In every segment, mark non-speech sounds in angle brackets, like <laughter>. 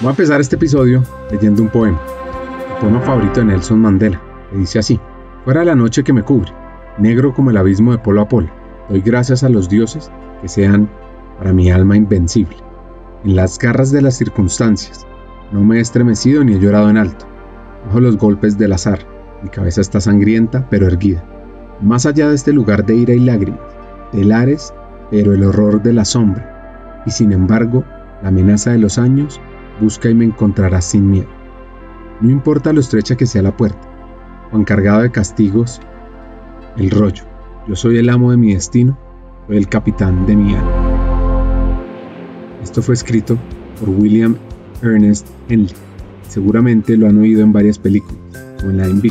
Voy a empezar este episodio leyendo un poema, el poema favorito de Nelson Mandela, que dice así, fuera la noche que me cubre, negro como el abismo de polo a polo, doy gracias a los dioses que sean para mi alma invencible. En las garras de las circunstancias, no me he estremecido ni he llorado en alto, bajo los golpes del azar, mi cabeza está sangrienta pero erguida. Más allá de este lugar de ira y lágrimas, telares, pero el horror de la sombra, y sin embargo, la amenaza de los años busca y me encontrarás sin miedo. No importa lo estrecha que sea la puerta, o encargado de castigos, el rollo. Yo soy el amo de mi destino, soy el capitán de mi alma. Esto fue escrito por William Ernest Henley. Seguramente lo han oído en varias películas, como en la de.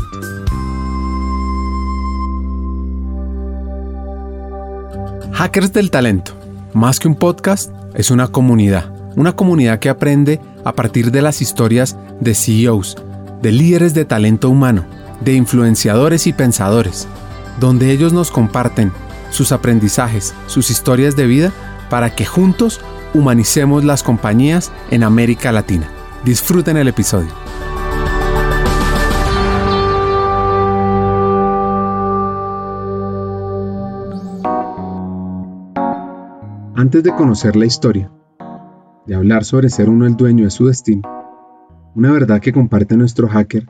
Hackers del Talento, más que un podcast, es una comunidad. Una comunidad que aprende a partir de las historias de CEOs, de líderes de talento humano, de influenciadores y pensadores, donde ellos nos comparten sus aprendizajes, sus historias de vida, para que juntos humanicemos las compañías en América Latina. Disfruten el episodio. Antes de conocer la historia, de hablar sobre ser uno el dueño de su destino, una verdad que comparte nuestro hacker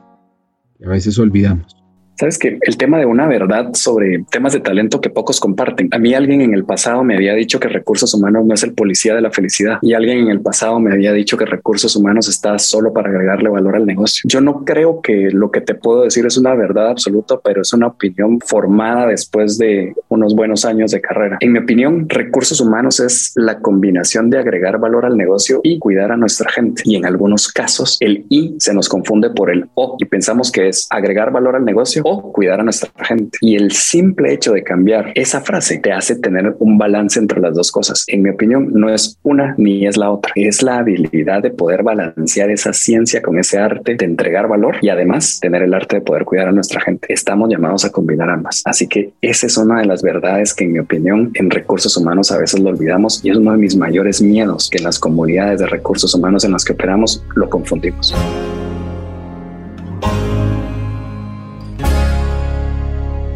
que a veces olvidamos. Sabes que el tema de una verdad sobre temas de talento que pocos comparten. A mí alguien en el pasado me había dicho que recursos humanos no es el policía de la felicidad y alguien en el pasado me había dicho que recursos humanos está solo para agregarle valor al negocio. Yo no creo que lo que te puedo decir es una verdad absoluta, pero es una opinión formada después de unos buenos años de carrera. En mi opinión, recursos humanos es la combinación de agregar valor al negocio y cuidar a nuestra gente. Y en algunos casos el I se nos confunde por el O y pensamos que es agregar valor al negocio cuidar a nuestra gente. Y el simple hecho de cambiar esa frase te hace tener un balance entre las dos cosas. En mi opinión, no es una ni es la otra. Es la habilidad de poder balancear esa ciencia con ese arte de entregar valor y además tener el arte de poder cuidar a nuestra gente. Estamos llamados a combinar ambas. Así que esa es una de las verdades que en mi opinión en recursos humanos a veces lo olvidamos y es uno de mis mayores miedos que en las comunidades de recursos humanos en las que operamos lo confundimos.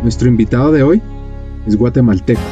Nuestro invitado de hoy es guatemalteco.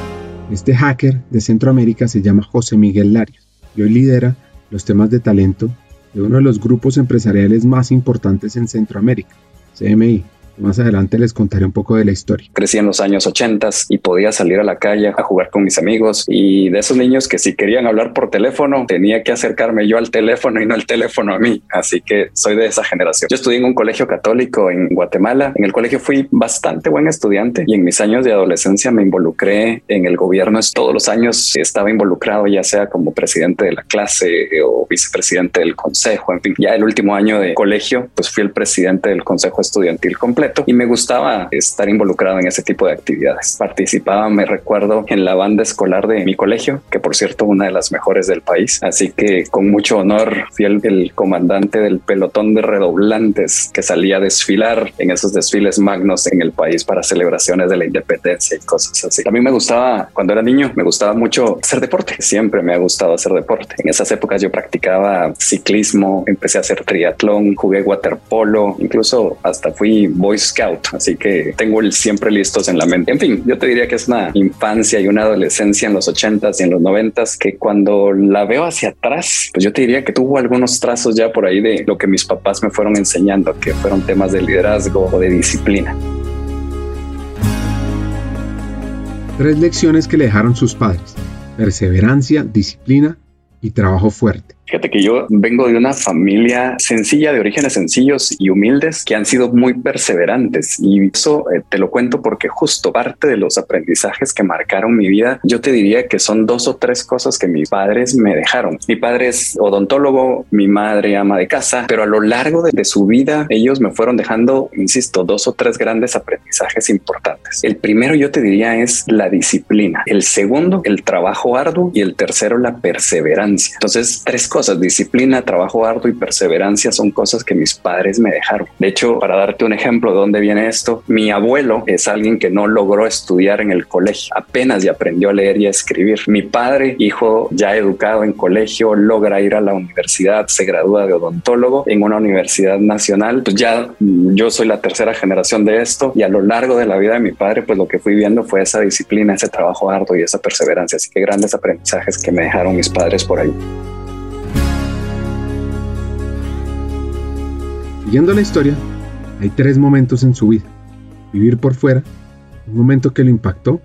Este hacker de Centroamérica se llama José Miguel Larios y hoy lidera los temas de talento de uno de los grupos empresariales más importantes en Centroamérica, CMI, más adelante les contaré un poco de la historia. Crecí en los años 80 y podía salir a la calle a jugar con mis amigos y de esos niños que si querían hablar por teléfono tenía que acercarme yo al teléfono y no el teléfono a mí. Así que soy de esa generación. Yo estudié en un colegio católico en Guatemala. En el colegio fui bastante buen estudiante y en mis años de adolescencia me involucré en el gobierno. Todos los años estaba involucrado ya sea como presidente de la clase o vicepresidente del consejo. En fin, ya el último año de colegio pues fui el presidente del consejo estudiantil completo y me gustaba estar involucrado en ese tipo de actividades. Participaba, me recuerdo, en la banda escolar de mi colegio, que por cierto una de las mejores del país. Así que con mucho honor fui el, comandante del pelotón de redoblantes que salía a desfilar en esos desfiles magnos en el país para celebraciones de la independencia y cosas así. A mí me gustaba, cuando era niño, me gustaba mucho hacer deporte. Siempre me ha gustado hacer deporte. En esas épocas yo practicaba ciclismo, empecé a hacer triatlón, jugué waterpolo, incluso hasta fui Scout, así que tengo siempre listos en la mente. En fin, yo te diría que es una infancia y una adolescencia en los ochentas y en los noventas que cuando la veo hacia atrás, pues yo te diría que tuvo algunos trazos ya por ahí de lo que mis papás me fueron enseñando, que fueron temas de liderazgo o de disciplina. Tres lecciones que le dejaron sus padres. Perseverancia, disciplina y trabajo fuerte. Fíjate que yo vengo de una familia sencilla, de orígenes sencillos y humildes, que han sido muy perseverantes. Y eso eh, te lo cuento porque justo parte de los aprendizajes que marcaron mi vida, yo te diría que son dos o tres cosas que mis padres me dejaron. Mi padre es odontólogo, mi madre ama de casa, pero a lo largo de, de su vida ellos me fueron dejando, insisto, dos o tres grandes aprendizajes importantes. El primero yo te diría es la disciplina. El segundo, el trabajo arduo y el tercero, la perseverancia. Entonces, tres cosas cosas, disciplina, trabajo arduo y perseverancia son cosas que mis padres me dejaron. De hecho, para darte un ejemplo de dónde viene esto, mi abuelo es alguien que no logró estudiar en el colegio, apenas ya aprendió a leer y a escribir. Mi padre, hijo ya educado en colegio, logra ir a la universidad, se gradúa de odontólogo en una universidad nacional. Pues ya mm, yo soy la tercera generación de esto y a lo largo de la vida de mi padre, pues lo que fui viendo fue esa disciplina, ese trabajo arduo y esa perseverancia. Así que grandes aprendizajes que me dejaron mis padres por ahí. Siguiendo la historia, hay tres momentos en su vida. Vivir por fuera, un momento que lo impactó,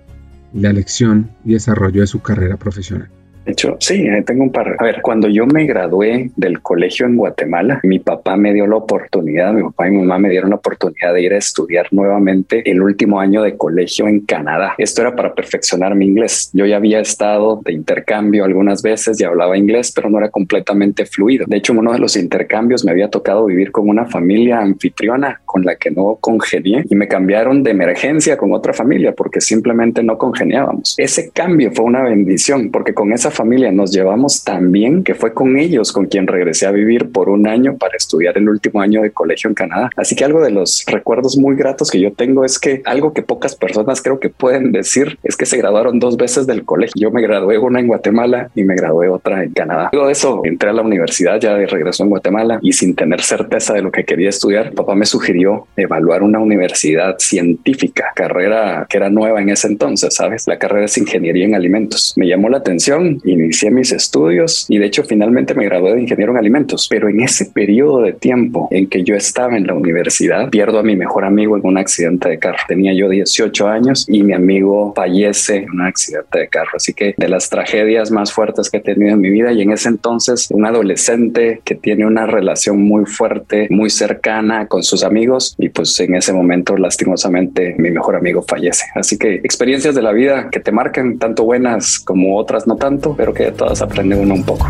y la elección y desarrollo de su carrera profesional. De hecho, sí, tengo un par. A ver, cuando yo me gradué del colegio en Guatemala, mi papá me dio la oportunidad, mi papá y mi mamá me dieron la oportunidad de ir a estudiar nuevamente el último año de colegio en Canadá. Esto era para perfeccionar mi inglés. Yo ya había estado de intercambio algunas veces y hablaba inglés, pero no era completamente fluido. De hecho, en uno de los intercambios me había tocado vivir con una familia anfitriona con la que no congenié y me cambiaron de emergencia con otra familia porque simplemente no congeniábamos. Ese cambio fue una bendición porque con esa familia nos llevamos tan bien que fue con ellos con quien regresé a vivir por un año para estudiar el último año de colegio en Canadá. Así que algo de los recuerdos muy gratos que yo tengo es que algo que pocas personas creo que pueden decir es que se graduaron dos veces del colegio. Yo me gradué una en Guatemala y me gradué otra en Canadá. Luego de eso entré a la universidad ya de regreso en Guatemala y sin tener certeza de lo que quería estudiar, papá me sugirió evaluar una universidad científica, carrera que era nueva en ese entonces, ¿sabes? La carrera es ingeniería en alimentos. Me llamó la atención inicié mis estudios y de hecho finalmente me gradué de ingeniero en alimentos. Pero en ese periodo de tiempo en que yo estaba en la universidad, pierdo a mi mejor amigo en un accidente de carro. Tenía yo 18 años y mi amigo fallece en un accidente de carro. Así que de las tragedias más fuertes que he tenido en mi vida y en ese entonces un adolescente que tiene una relación muy fuerte, muy cercana con sus amigos y pues en ese momento lastimosamente mi mejor amigo fallece. Así que experiencias de la vida que te marcan tanto buenas como otras no tanto, pero que de todas aprende uno un poco.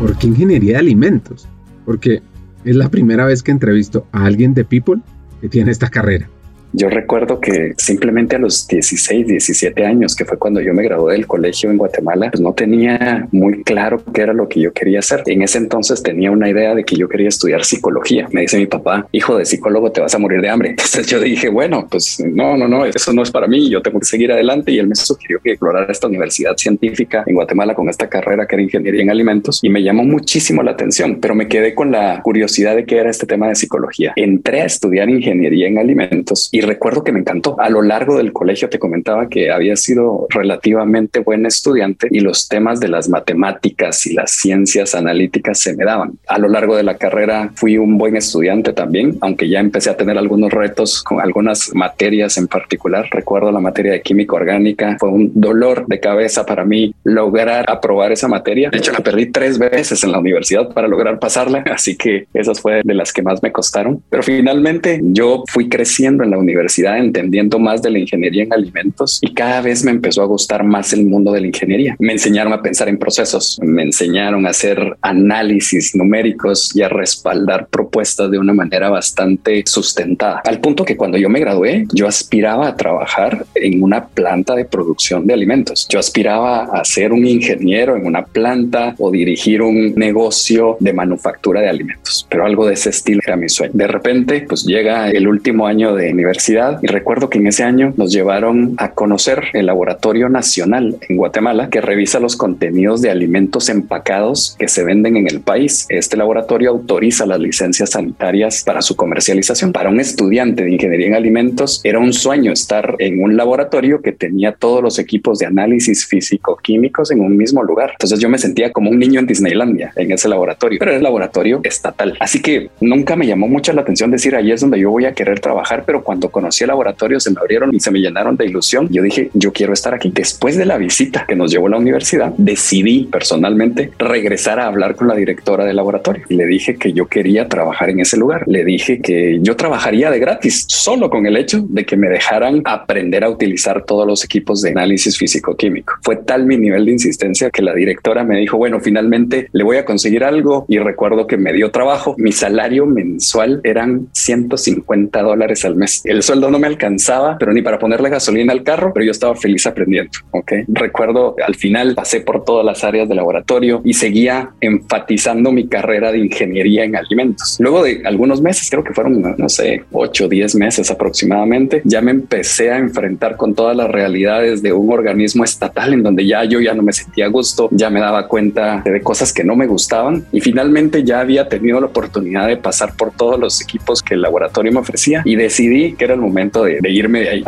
¿Por qué ingeniería de alimentos? Porque es la primera vez que entrevisto a alguien de People que tiene esta carrera. Yo recuerdo que simplemente a los 16, 17 años, que fue cuando yo me gradué del colegio en Guatemala, pues no tenía muy claro qué era lo que yo quería hacer. En ese entonces tenía una idea de que yo quería estudiar psicología. Me dice mi papá, hijo de psicólogo, te vas a morir de hambre. <laughs> Entonces yo dije, bueno, pues no, no, no, eso no es para mí. Yo tengo que seguir adelante. Y él me sugirió que explorara esta universidad científica en Guatemala con esta carrera que era ingeniería en alimentos y me llamó muchísimo la atención, pero me quedé con la curiosidad de qué era este tema de psicología. Entré a estudiar ingeniería en alimentos y recuerdo que me encantó. A lo largo del colegio te comentaba que había sido relativamente buen estudiante y los temas de las matemáticas y las ciencias analíticas se me daban. A lo largo de la carrera fui un buen estudiante también, aunque ya empecé a tener algunos retos con algunas materias en particular. Recuerdo la materia de química orgánica, fue un dolor de cabeza para mí lograr aprobar esa materia. De hecho, la perdí tres veces en la universidad para lograr pasarla, <laughs> así que esas fue de las que más me costaron. Pero finalmente yo fui creciendo en la universidad universidad entendiendo más de la ingeniería en alimentos y cada vez me empezó a gustar más el mundo de la ingeniería. Me enseñaron a pensar en procesos, me enseñaron a hacer análisis numéricos y a respaldar propuestas de una manera bastante sustentada. Al punto que cuando yo me gradué, yo aspiraba a trabajar en una planta de producción de alimentos. Yo aspiraba a ser un ingeniero en una planta o dirigir un negocio de manufactura de alimentos, pero algo de ese estilo era mi sueño. De repente, pues llega el último año de universidad y recuerdo que en ese año nos llevaron a conocer el Laboratorio Nacional en Guatemala que revisa los contenidos de alimentos empacados que se venden en el país. Este laboratorio autoriza las licencias sanitarias para su comercialización. Para un estudiante de ingeniería en alimentos era un sueño estar en un laboratorio que tenía todos los equipos de análisis físico-químicos en un mismo lugar. Entonces yo me sentía como un niño en Disneylandia en ese laboratorio, pero era el laboratorio estatal. Así que nunca me llamó mucho la atención decir ahí es donde yo voy a querer trabajar, pero cuando conocí el laboratorio, se me abrieron y se me llenaron de ilusión. Yo dije, yo quiero estar aquí. Después de la visita que nos llevó a la universidad, decidí personalmente regresar a hablar con la directora del laboratorio le dije que yo quería trabajar en ese lugar. Le dije que yo trabajaría de gratis solo con el hecho de que me dejaran aprender a utilizar todos los equipos de análisis físico-químico. Fue tal mi nivel de insistencia que la directora me dijo, bueno, finalmente le voy a conseguir algo y recuerdo que me dio trabajo. Mi salario mensual eran 150 dólares al mes. El el sueldo no me alcanzaba, pero ni para ponerle gasolina al carro, pero yo estaba feliz aprendiendo. Ok. Recuerdo al final pasé por todas las áreas de laboratorio y seguía enfatizando mi carrera de ingeniería en alimentos. Luego de algunos meses, creo que fueron, no sé, 8 o 10 meses aproximadamente, ya me empecé a enfrentar con todas las realidades de un organismo estatal en donde ya yo ya no me sentía a gusto, ya me daba cuenta de cosas que no me gustaban y finalmente ya había tenido la oportunidad de pasar por todos los equipos que el laboratorio me ofrecía y decidí que era el momento de, irme de ahí.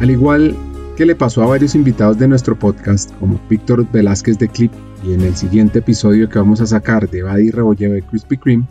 Al igual que le pasó a varios invitados de nuestro podcast, como Víctor Velázquez de Clip, y en el siguiente episodio que vamos a sacar de Buddy Rebolleo de Krispy Kreme,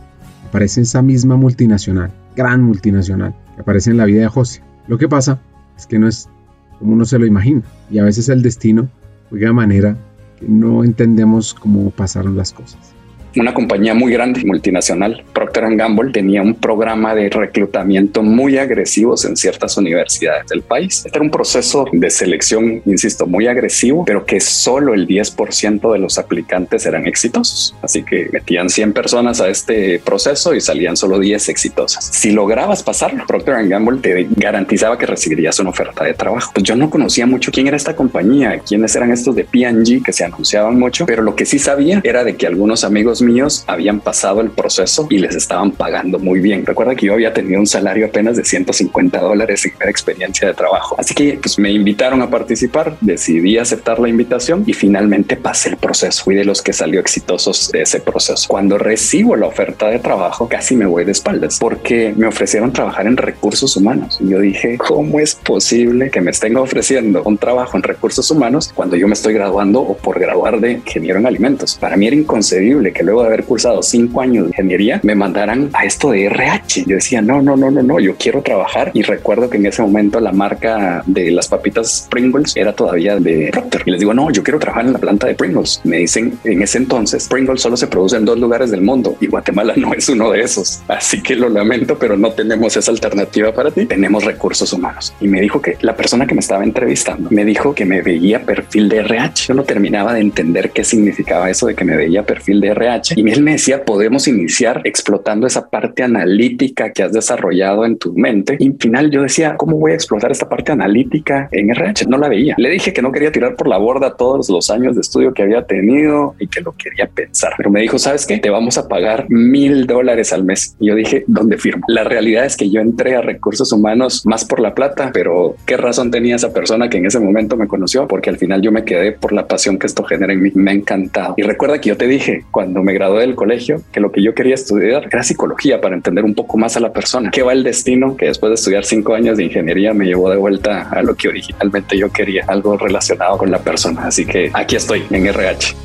aparece esa misma multinacional, gran multinacional, que aparece en la vida de José. Lo que pasa es que no es como uno se lo imagina, y a veces el destino juega de manera que no entendemos cómo pasaron las cosas una compañía muy grande, multinacional, Procter Gamble, tenía un programa de reclutamiento muy agresivos en ciertas universidades del país. Este era un proceso de selección, insisto, muy agresivo, pero que solo el 10% de los aplicantes eran exitosos. Así que metían 100 personas a este proceso y salían solo 10 exitosas. Si lograbas pasarlo, Procter Gamble te garantizaba que recibirías una oferta de trabajo. Pues yo no conocía mucho quién era esta compañía, quiénes eran estos de P&G que se anunciaban mucho, pero lo que sí sabía era de que algunos amigos míos habían pasado el proceso y les estaban pagando muy bien. Recuerda que yo había tenido un salario apenas de 150 dólares en primera experiencia de trabajo. Así que pues, me invitaron a participar, decidí aceptar la invitación y finalmente pasé el proceso. Fui de los que salió exitosos de ese proceso. Cuando recibo la oferta de trabajo, casi me voy de espaldas porque me ofrecieron trabajar en recursos humanos. Y yo dije, ¿cómo es posible que me estén ofreciendo un trabajo en recursos humanos cuando yo me estoy graduando o por graduar de ingeniero en alimentos? Para mí era inconcebible que luego de haber cursado cinco años de ingeniería, me mandaran a esto de RH. Yo decía, no, no, no, no, no, yo quiero trabajar. Y recuerdo que en ese momento la marca de las papitas Pringles era todavía de Procter. Y les digo, no, yo quiero trabajar en la planta de Pringles. Me dicen, en ese entonces, Pringles solo se produce en dos lugares del mundo y Guatemala <laughs> no es uno de esos. Así que lo lamento, pero no tenemos esa alternativa para ti. Tenemos recursos humanos. Y me dijo que la persona que me estaba entrevistando me dijo que me veía perfil de RH. Yo no terminaba de entender qué significaba eso de que me veía perfil de RH y él me decía, podemos iniciar explotando esa parte analítica que has desarrollado en tu mente. Y al final yo decía, ¿cómo voy a explotar esta parte analítica en RH? No la veía. Le dije que no quería tirar por la borda todos los años de estudio que había tenido y que lo quería pensar. Pero me dijo, ¿sabes qué? Te vamos a pagar mil dólares al mes. Y yo dije, ¿dónde firmo? La realidad es que yo entré a recursos humanos más por la plata, pero ¿qué razón tenía esa persona que en ese momento me conoció? Porque al final yo me quedé por la pasión que esto genera en mí. Me ha encantado. Y recuerda que yo te dije, cuando me gradué del colegio que lo que yo quería estudiar era psicología para entender un poco más a la persona. ¿Qué va el destino? Que después de estudiar cinco años de ingeniería me llevó de vuelta a lo que originalmente yo quería, algo relacionado con la persona. Así que aquí estoy en RH.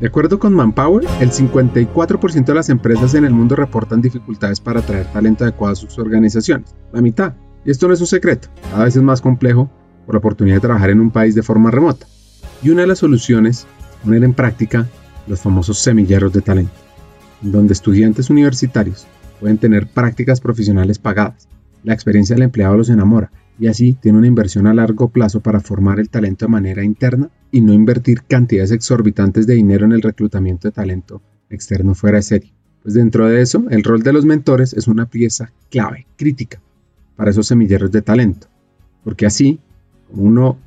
De acuerdo con Manpower, el 54% de las empresas en el mundo reportan dificultades para atraer talento adecuado a sus organizaciones. La mitad. Y esto no es un secreto. Cada vez es más complejo por la oportunidad de trabajar en un país de forma remota. Y una de las soluciones poner en práctica los famosos semilleros de talento, donde estudiantes universitarios pueden tener prácticas profesionales pagadas. La experiencia del empleado los enamora y así tiene una inversión a largo plazo para formar el talento de manera interna y no invertir cantidades exorbitantes de dinero en el reclutamiento de talento externo fuera de serie. Pues dentro de eso, el rol de los mentores es una pieza clave, crítica, para esos semilleros de talento. Porque así, como uno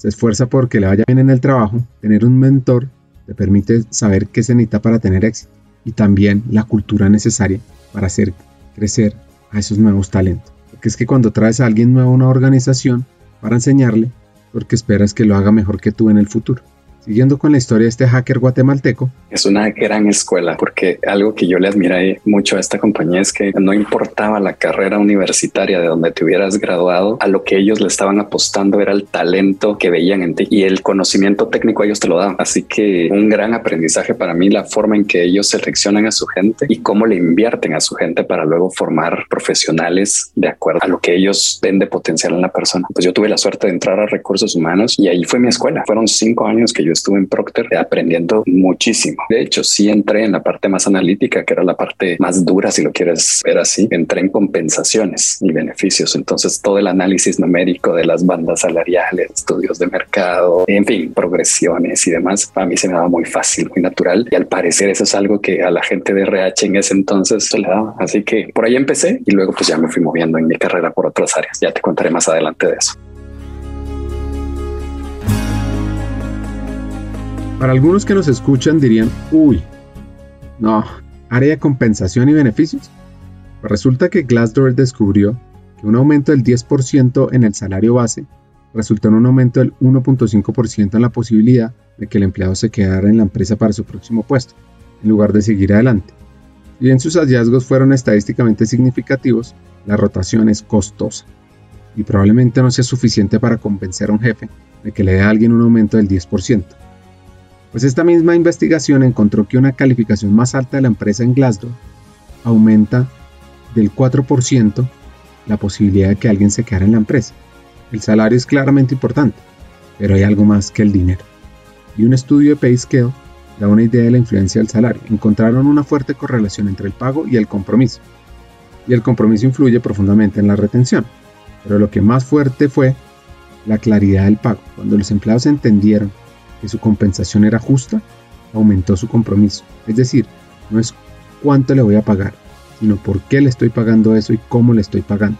se esfuerza por que le vaya bien en el trabajo, tener un mentor te permite saber qué se necesita para tener éxito y también la cultura necesaria para hacer crecer a esos nuevos talentos. Porque es que cuando traes a alguien nuevo a una organización para enseñarle, porque esperas que lo haga mejor que tú en el futuro. Siguiendo con la historia de este hacker guatemalteco. Es una gran escuela porque algo que yo le admiré mucho a esta compañía es que no importaba la carrera universitaria de donde te hubieras graduado, a lo que ellos le estaban apostando era el talento que veían en ti y el conocimiento técnico ellos te lo dan. Así que un gran aprendizaje para mí la forma en que ellos seleccionan a su gente y cómo le invierten a su gente para luego formar profesionales de acuerdo a lo que ellos ven de potencial en la persona. Pues yo tuve la suerte de entrar a recursos humanos y ahí fue mi escuela. Fueron cinco años que yo yo estuve en Procter aprendiendo muchísimo. De hecho, sí entré en la parte más analítica, que era la parte más dura, si lo quieres ver así. Entré en compensaciones y beneficios. Entonces, todo el análisis numérico de las bandas salariales, estudios de mercado, en fin, progresiones y demás, a mí se me daba muy fácil, muy natural. Y al parecer eso es algo que a la gente de RH en ese entonces se le daba. Así que por ahí empecé y luego pues ya me fui moviendo en mi carrera por otras áreas. Ya te contaré más adelante de eso. Para algunos que nos escuchan dirían, uy, no, área de compensación y beneficios. Pues resulta que Glassdoor descubrió que un aumento del 10% en el salario base resultó en un aumento del 1.5% en la posibilidad de que el empleado se quedara en la empresa para su próximo puesto, en lugar de seguir adelante. Y bien sus hallazgos fueron estadísticamente significativos, la rotación es costosa y probablemente no sea suficiente para convencer a un jefe de que le dé a alguien un aumento del 10%. Pues esta misma investigación encontró que una calificación más alta de la empresa en Glassdoor aumenta del 4% la posibilidad de que alguien se quedara en la empresa. El salario es claramente importante, pero hay algo más que el dinero. Y un estudio de PayScale da una idea de la influencia del salario. Encontraron una fuerte correlación entre el pago y el compromiso. Y el compromiso influye profundamente en la retención. Pero lo que más fuerte fue la claridad del pago. Cuando los empleados entendieron que su compensación era justa, aumentó su compromiso. Es decir, no es cuánto le voy a pagar, sino por qué le estoy pagando eso y cómo le estoy pagando.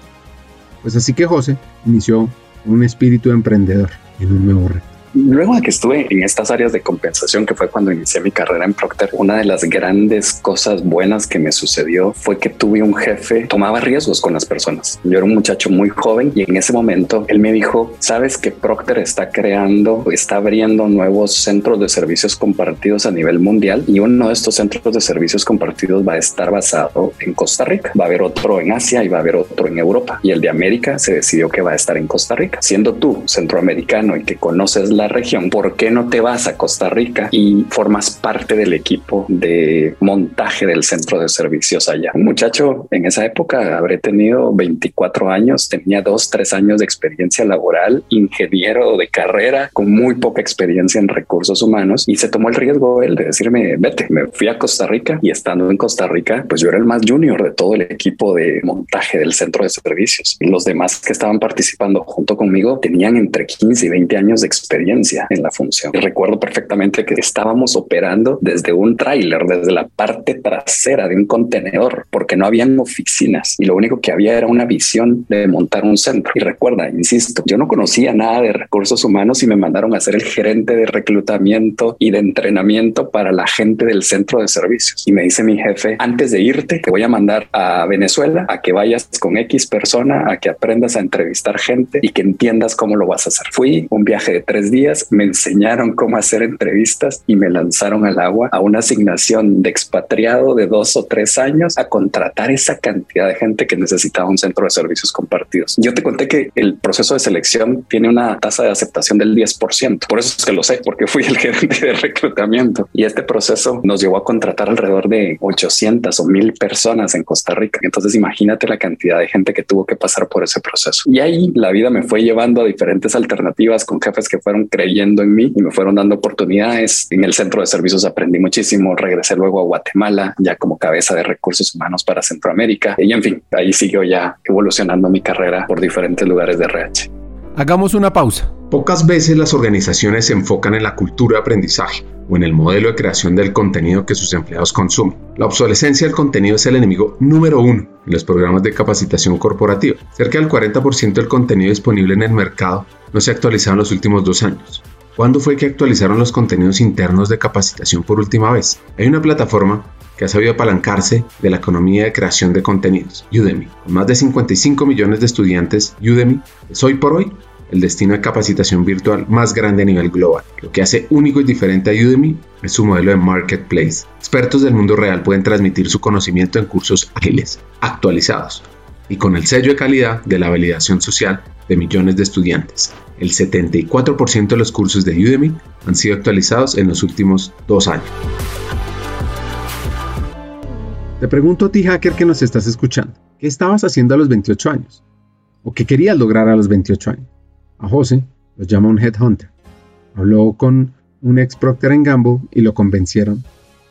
Pues así que José inició un espíritu emprendedor en un nuevo reto. Luego de que estuve en estas áreas de compensación, que fue cuando inicié mi carrera en Procter, una de las grandes cosas buenas que me sucedió fue que tuve un jefe, tomaba riesgos con las personas. Yo era un muchacho muy joven y en ese momento él me dijo, sabes que Procter está creando, está abriendo nuevos centros de servicios compartidos a nivel mundial y uno de estos centros de servicios compartidos va a estar basado en Costa Rica. Va a haber otro en Asia y va a haber otro en Europa. Y el de América se decidió que va a estar en Costa Rica. Siendo tú centroamericano y que conoces la región, ¿por qué no te vas a Costa Rica y formas parte del equipo de montaje del centro de servicios allá? Un muchacho en esa época habré tenido 24 años, tenía dos, tres años de experiencia laboral, ingeniero de carrera con muy poca experiencia en recursos humanos y se tomó el riesgo él de decirme, vete, me fui a Costa Rica y estando en Costa Rica, pues yo era el más junior de todo el equipo de montaje del centro de servicios. Los demás que estaban participando junto conmigo tenían entre 15 y 20 años de experiencia en la función. recuerdo perfectamente que estábamos operando desde un tráiler, desde la parte trasera de un contenedor, porque no habían oficinas y lo único que había era una visión de montar un centro. Y recuerda, insisto, yo no conocía nada de recursos humanos y me mandaron a ser el gerente de reclutamiento y de entrenamiento para la gente del centro de servicios. Y me dice mi jefe, antes de irte, te voy a mandar a Venezuela a que vayas con X persona, a que aprendas a entrevistar gente y que entiendas cómo lo vas a hacer. Fui un viaje de tres días me enseñaron cómo hacer entrevistas y me lanzaron al agua a una asignación de expatriado de dos o tres años a contratar esa cantidad de gente que necesitaba un centro de servicios compartidos. Yo te conté que el proceso de selección tiene una tasa de aceptación del 10%. Por eso es que lo sé, porque fui el <laughs> gerente de reclutamiento y este proceso nos llevó a contratar alrededor de 800 o 1000 personas en Costa Rica. Entonces imagínate la cantidad de gente que tuvo que pasar por ese proceso. Y ahí la vida me fue llevando a diferentes alternativas con jefes que fueron creyendo en mí y me fueron dando oportunidades. En el centro de servicios aprendí muchísimo, regresé luego a Guatemala ya como cabeza de recursos humanos para Centroamérica y en fin, ahí siguió ya evolucionando mi carrera por diferentes lugares de RH. Hagamos una pausa. Pocas veces las organizaciones se enfocan en la cultura de aprendizaje o en el modelo de creación del contenido que sus empleados consumen. La obsolescencia del contenido es el enemigo número uno en los programas de capacitación corporativa. Cerca del 40% del contenido disponible en el mercado no se en los últimos dos años. ¿Cuándo fue que actualizaron los contenidos internos de capacitación por última vez? Hay una plataforma que ha sabido apalancarse de la economía de creación de contenidos, Udemy. Con más de 55 millones de estudiantes, Udemy es hoy por hoy el destino de capacitación virtual más grande a nivel global. Lo que hace único y diferente a Udemy es su modelo de marketplace. Expertos del mundo real pueden transmitir su conocimiento en cursos ágiles, actualizados y con el sello de calidad de la validación social de millones de estudiantes. El 74% de los cursos de Udemy han sido actualizados en los últimos dos años. Te pregunto a ti, hacker, que nos estás escuchando, ¿qué estabas haciendo a los 28 años? ¿O qué querías lograr a los 28 años? A José los llama un headhunter. Habló con un ex Procter Gamble y lo convencieron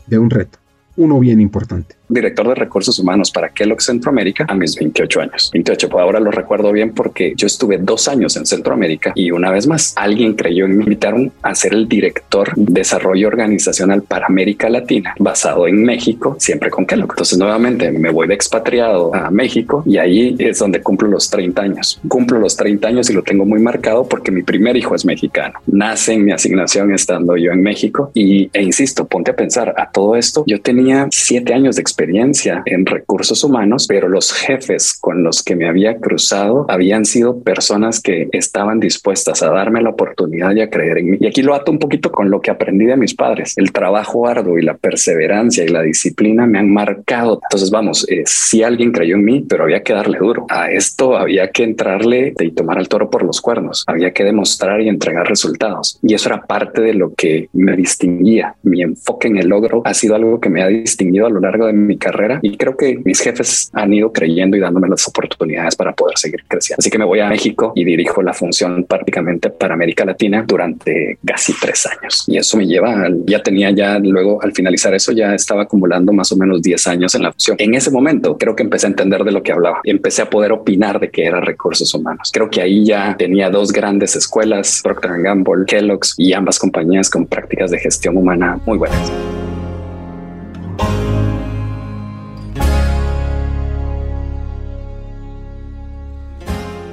de un reto, uno bien importante director de recursos humanos para Kellogg Centroamérica a mis 28 años. 28, pues ahora lo recuerdo bien porque yo estuve dos años en Centroamérica y una vez más alguien creyó en mí, invitaron a ser el director de desarrollo organizacional para América Latina basado en México, siempre con Kellogg. Entonces nuevamente me voy de expatriado a México y ahí es donde cumplo los 30 años. Cumplo los 30 años y lo tengo muy marcado porque mi primer hijo es mexicano. Nace en mi asignación estando yo en México y, e insisto, ponte a pensar a todo esto. Yo tenía siete años de experiencia en recursos humanos, pero los jefes con los que me había cruzado habían sido personas que estaban dispuestas a darme la oportunidad y a creer en mí. Y aquí lo ato un poquito con lo que aprendí de mis padres. El trabajo arduo y la perseverancia y la disciplina me han marcado. Entonces, vamos, eh, si alguien creyó en mí, pero había que darle duro. A esto había que entrarle y tomar al toro por los cuernos. Había que demostrar y entregar resultados. Y eso era parte de lo que me distinguía. Mi enfoque en el logro ha sido algo que me ha distinguido a lo largo de mi carrera y creo que mis jefes han ido creyendo y dándome las oportunidades para poder seguir creciendo. Así que me voy a México y dirijo la función prácticamente para América Latina durante casi tres años. Y eso me lleva, ya tenía ya luego al finalizar eso, ya estaba acumulando más o menos 10 años en la función. En ese momento creo que empecé a entender de lo que hablaba y empecé a poder opinar de qué era recursos humanos. Creo que ahí ya tenía dos grandes escuelas, Procter Gamble, Kellogg's y ambas compañías con prácticas de gestión humana muy buenas.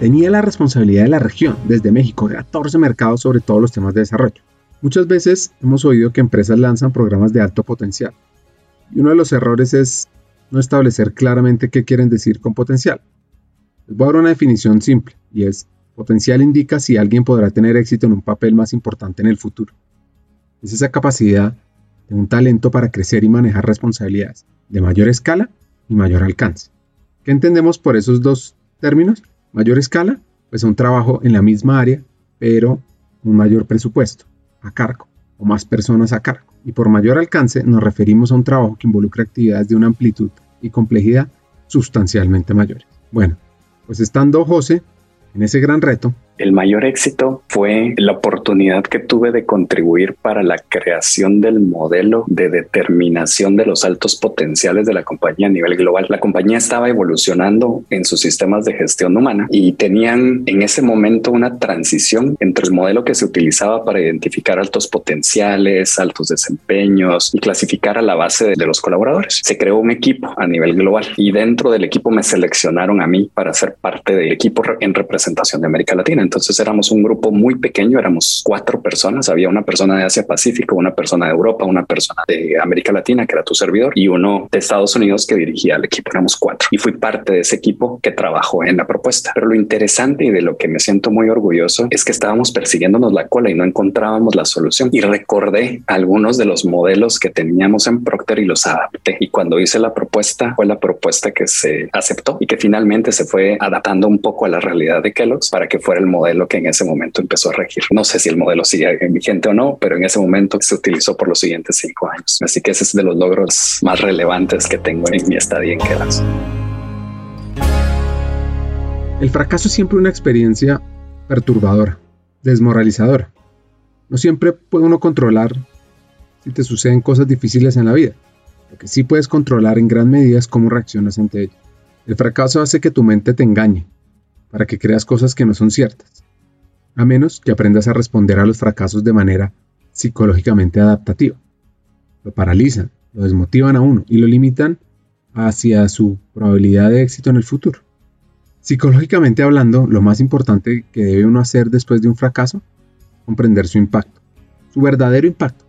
Tenía la responsabilidad de la región, desde México, 14 mercados sobre todos los temas de desarrollo. Muchas veces hemos oído que empresas lanzan programas de alto potencial. Y uno de los errores es no establecer claramente qué quieren decir con potencial. Les voy a dar una definición simple, y es, potencial indica si alguien podrá tener éxito en un papel más importante en el futuro. Es esa capacidad de un talento para crecer y manejar responsabilidades de mayor escala y mayor alcance. ¿Qué entendemos por esos dos términos? Mayor escala, pues un trabajo en la misma área, pero un mayor presupuesto a cargo o más personas a cargo. Y por mayor alcance nos referimos a un trabajo que involucra actividades de una amplitud y complejidad sustancialmente mayores. Bueno, pues estando José en ese gran reto, el mayor éxito fue la oportunidad que tuve de contribuir para la creación del modelo de determinación de los altos potenciales de la compañía a nivel global. La compañía estaba evolucionando en sus sistemas de gestión humana y tenían en ese momento una transición entre el modelo que se utilizaba para identificar altos potenciales, altos desempeños y clasificar a la base de, los colaboradores. Se creó un equipo a nivel global y dentro del equipo me seleccionaron a mí para ser parte del equipo en representación de América Latina. Entonces éramos un grupo muy pequeño, éramos cuatro personas. Había una persona de Asia Pacífico, una persona de Europa, una persona de América Latina, que era tu servidor, y uno de Estados Unidos que dirigía al equipo. Éramos cuatro y fui parte de ese equipo que trabajó en la propuesta. Pero lo interesante y de lo que me siento muy orgulloso es que estábamos persiguiéndonos la cola y no encontrábamos la solución. Y recordé algunos de los modelos que teníamos en Procter y los adapté. Y cuando hice la propuesta, fue la propuesta que se aceptó y que finalmente se fue adaptando un poco a la realidad de Kellogg's para que fuera el modelo que en ese momento empezó a regir. No sé si el modelo sigue vigente o no, pero en ese momento se utilizó por los siguientes cinco años. Así que ese es de los logros más relevantes que tengo en mi estadía en Kellogg's. El fracaso es siempre una experiencia perturbadora, desmoralizadora. No siempre puede uno controlar si te suceden cosas difíciles en la vida. Lo que sí puedes controlar en gran medida es cómo reaccionas ante ello. El fracaso hace que tu mente te engañe, para que creas cosas que no son ciertas, a menos que aprendas a responder a los fracasos de manera psicológicamente adaptativa. Lo paralizan, lo desmotivan a uno y lo limitan hacia su probabilidad de éxito en el futuro. Psicológicamente hablando, lo más importante que debe uno hacer después de un fracaso, comprender su impacto, su verdadero impacto,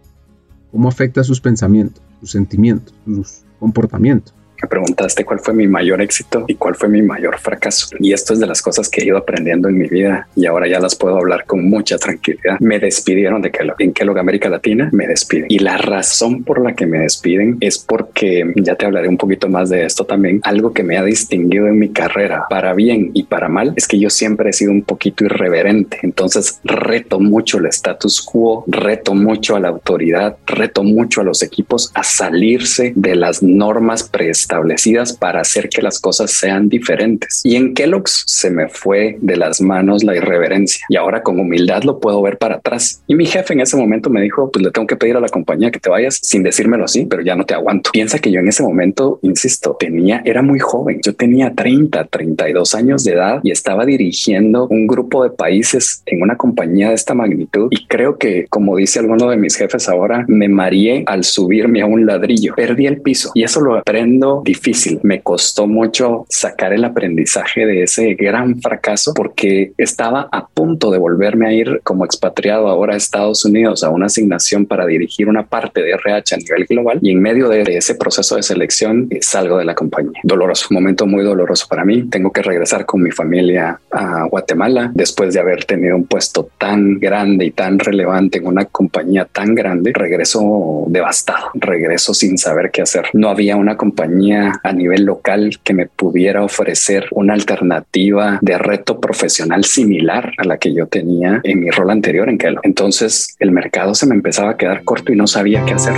cómo afecta sus pensamientos, sus sentimientos, sus comportamientos me preguntaste cuál fue mi mayor éxito y cuál fue mi mayor fracaso. Y esto es de las cosas que he ido aprendiendo en mi vida y ahora ya las puedo hablar con mucha tranquilidad. Me despidieron de Kellogg. En Kellogg América Latina me despiden. Y la razón por la que me despiden es porque, ya te hablaré un poquito más de esto también, algo que me ha distinguido en mi carrera, para bien y para mal, es que yo siempre he sido un poquito irreverente. Entonces reto mucho el status quo, reto mucho a la autoridad, reto mucho a los equipos a salirse de las normas preestablecidas establecidas para hacer que las cosas sean diferentes. Y en Kellogg's se me fue de las manos la irreverencia y ahora con humildad lo puedo ver para atrás. Y mi jefe en ese momento me dijo, pues le tengo que pedir a la compañía que te vayas sin decírmelo así, pero ya no te aguanto. Piensa que yo en ese momento, insisto, tenía, era muy joven. Yo tenía 30, 32 años de edad y estaba dirigiendo un grupo de países en una compañía de esta magnitud. Y creo que, como dice alguno de mis jefes ahora, me mareé al subirme a un ladrillo. Perdí el piso y eso lo aprendo difícil. Me costó mucho sacar el aprendizaje de ese gran fracaso porque estaba a punto de volverme a ir como expatriado ahora a Estados Unidos a una asignación para dirigir una parte de RH a nivel global y en medio de ese proceso de selección eh, salgo de la compañía. Doloroso, momento muy doloroso para mí. Tengo que regresar con mi familia a Guatemala después de haber tenido un puesto tan grande y tan relevante en una compañía tan grande. Regreso devastado, regreso sin saber qué hacer. No había una compañía a nivel local que me pudiera ofrecer una alternativa de reto profesional similar a la que yo tenía en mi rol anterior en Kellogg. Entonces el mercado se me empezaba a quedar corto y no sabía qué hacer.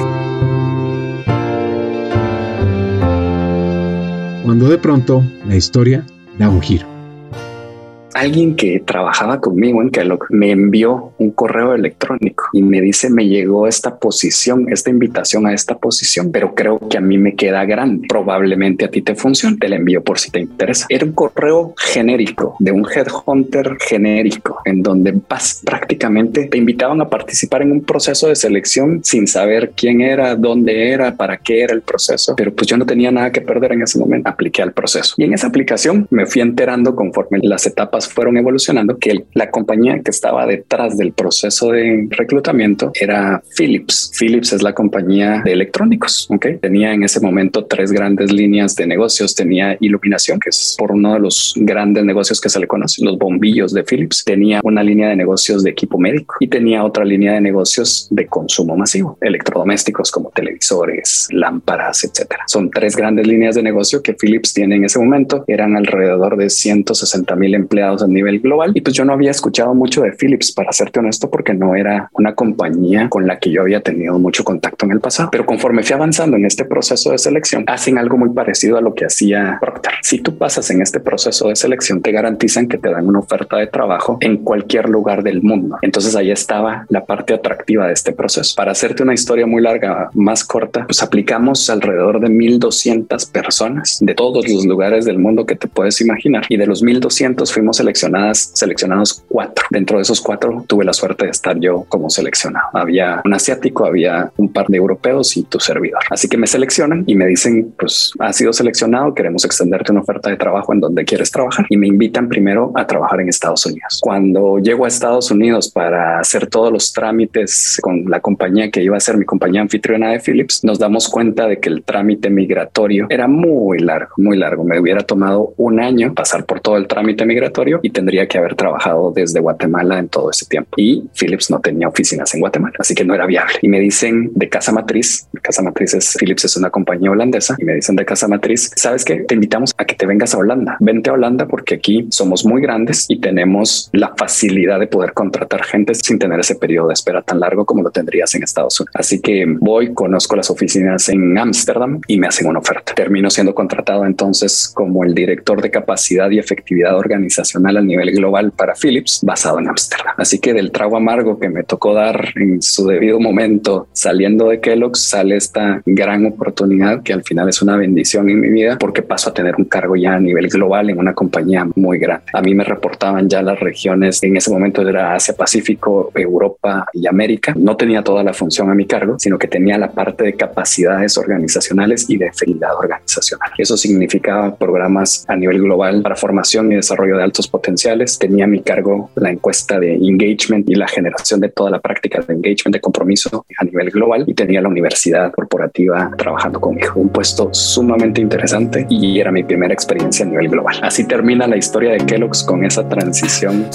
Cuando de pronto la historia da un giro alguien que trabajaba conmigo en Kellogg me envió un correo electrónico y me dice me llegó esta posición, esta invitación a esta posición, pero creo que a mí me queda grande. Probablemente a ti te funcione. Te la envío por si te interesa. Era un correo genérico de un headhunter genérico en donde vas prácticamente te invitaban a participar en un proceso de selección sin saber quién era, dónde era, para qué era el proceso. Pero pues yo no tenía nada que perder en ese momento. Apliqué al proceso y en esa aplicación me fui enterando conforme las etapas fueron evolucionando que la compañía que estaba detrás del proceso de reclutamiento era Philips. Philips es la compañía de electrónicos. Ok, tenía en ese momento tres grandes líneas de negocios. Tenía iluminación, que es por uno de los grandes negocios que se le conoce, los bombillos de Philips. Tenía una línea de negocios de equipo médico y tenía otra línea de negocios de consumo masivo, electrodomésticos como televisores, lámparas, etcétera. Son tres grandes líneas de negocio que Philips tiene en ese momento. Eran alrededor de 160 mil empleados a nivel global. Y pues yo no había escuchado mucho de Philips, para serte honesto, porque no era una compañía con la que yo había tenido mucho contacto en el pasado. Pero conforme fui avanzando en este proceso de selección, hacen algo muy parecido a lo que hacía Procter. Si tú pasas en este proceso de selección, te garantizan que te dan una oferta de trabajo en cualquier lugar del mundo. Entonces ahí estaba la parte atractiva de este proceso. Para hacerte una historia muy larga, más corta, pues aplicamos alrededor de 1200 personas de todos los lugares del mundo que te puedes imaginar. Y de los 1200 fuimos seleccionadas, seleccionados cuatro. Dentro de esos cuatro tuve la suerte de estar yo como seleccionado. Había un asiático, había un par de europeos y tu servidor. Así que me seleccionan y me dicen, pues has sido seleccionado, queremos extenderte una oferta de trabajo en donde quieres trabajar. Y me invitan primero a trabajar en Estados Unidos. Cuando llego a Estados Unidos para hacer todos los trámites con la compañía que iba a ser mi compañía anfitriona de Philips, nos damos cuenta de que el trámite migratorio era muy largo, muy largo. Me hubiera tomado un año pasar por todo el trámite migratorio y tendría que haber trabajado desde Guatemala en todo ese tiempo. Y Philips no tenía oficinas en Guatemala, así que no era viable. Y me dicen de casa matriz, casa matriz es Philips, es una compañía holandesa, y me dicen de casa matriz, sabes que te invitamos a que te vengas a Holanda. Vente a Holanda porque aquí somos muy grandes y tenemos la facilidad de poder contratar gente sin tener ese periodo de espera tan largo como lo tendrías en Estados Unidos. Así que voy, conozco las oficinas en Ámsterdam y me hacen una oferta. Termino siendo contratado entonces como el director de capacidad y efectividad organizacional a nivel global para Philips basado en Ámsterdam. Así que del trago amargo que me tocó dar en su debido momento saliendo de Kellogg's sale esta gran oportunidad que al final es una bendición en mi vida porque paso a tener un cargo ya a nivel global en una compañía muy grande. A mí me reportaban ya las regiones, en ese momento era Asia Pacífico, Europa y América. No tenía toda la función a mi cargo, sino que tenía la parte de capacidades organizacionales y de efectividad organizacional. Eso significaba programas a nivel global para formación y desarrollo de altos potenciales. Tenía a mi cargo la encuesta de engagement y la generación de toda la práctica de engagement, de compromiso a nivel global y tenía la universidad corporativa trabajando conmigo. Un puesto sumamente interesante y era mi primera experiencia a nivel global. Así termina la historia de Kellogg's con esa transición.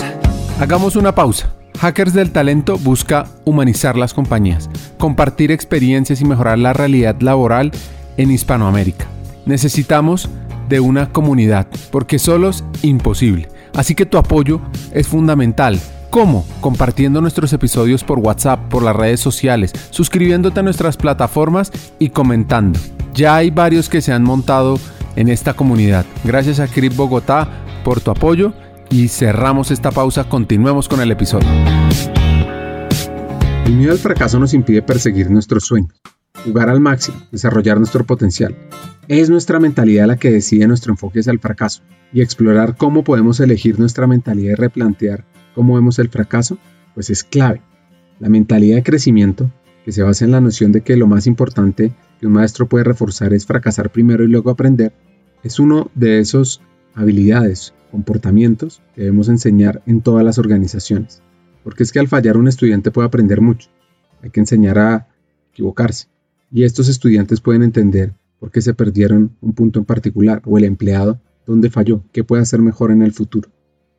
Hagamos una pausa. Hackers del Talento busca humanizar las compañías, compartir experiencias y mejorar la realidad laboral en Hispanoamérica. Necesitamos de una comunidad, porque solos imposible. Así que tu apoyo es fundamental. ¿Cómo? Compartiendo nuestros episodios por WhatsApp, por las redes sociales, suscribiéndote a nuestras plataformas y comentando. Ya hay varios que se han montado en esta comunidad. Gracias a Crip Bogotá por tu apoyo y cerramos esta pausa, continuemos con el episodio. El miedo al fracaso nos impide perseguir nuestros sueños, jugar al máximo, desarrollar nuestro potencial. Es nuestra mentalidad la que decide nuestro enfoque hacia el fracaso y explorar cómo podemos elegir nuestra mentalidad y replantear cómo vemos el fracaso, pues es clave. La mentalidad de crecimiento, que se basa en la noción de que lo más importante que un maestro puede reforzar es fracasar primero y luego aprender, es uno de esos habilidades, comportamientos que debemos enseñar en todas las organizaciones. Porque es que al fallar un estudiante puede aprender mucho. Hay que enseñar a equivocarse. Y estos estudiantes pueden entender por qué se perdieron un punto en particular o el empleado dónde falló, qué puede hacer mejor en el futuro.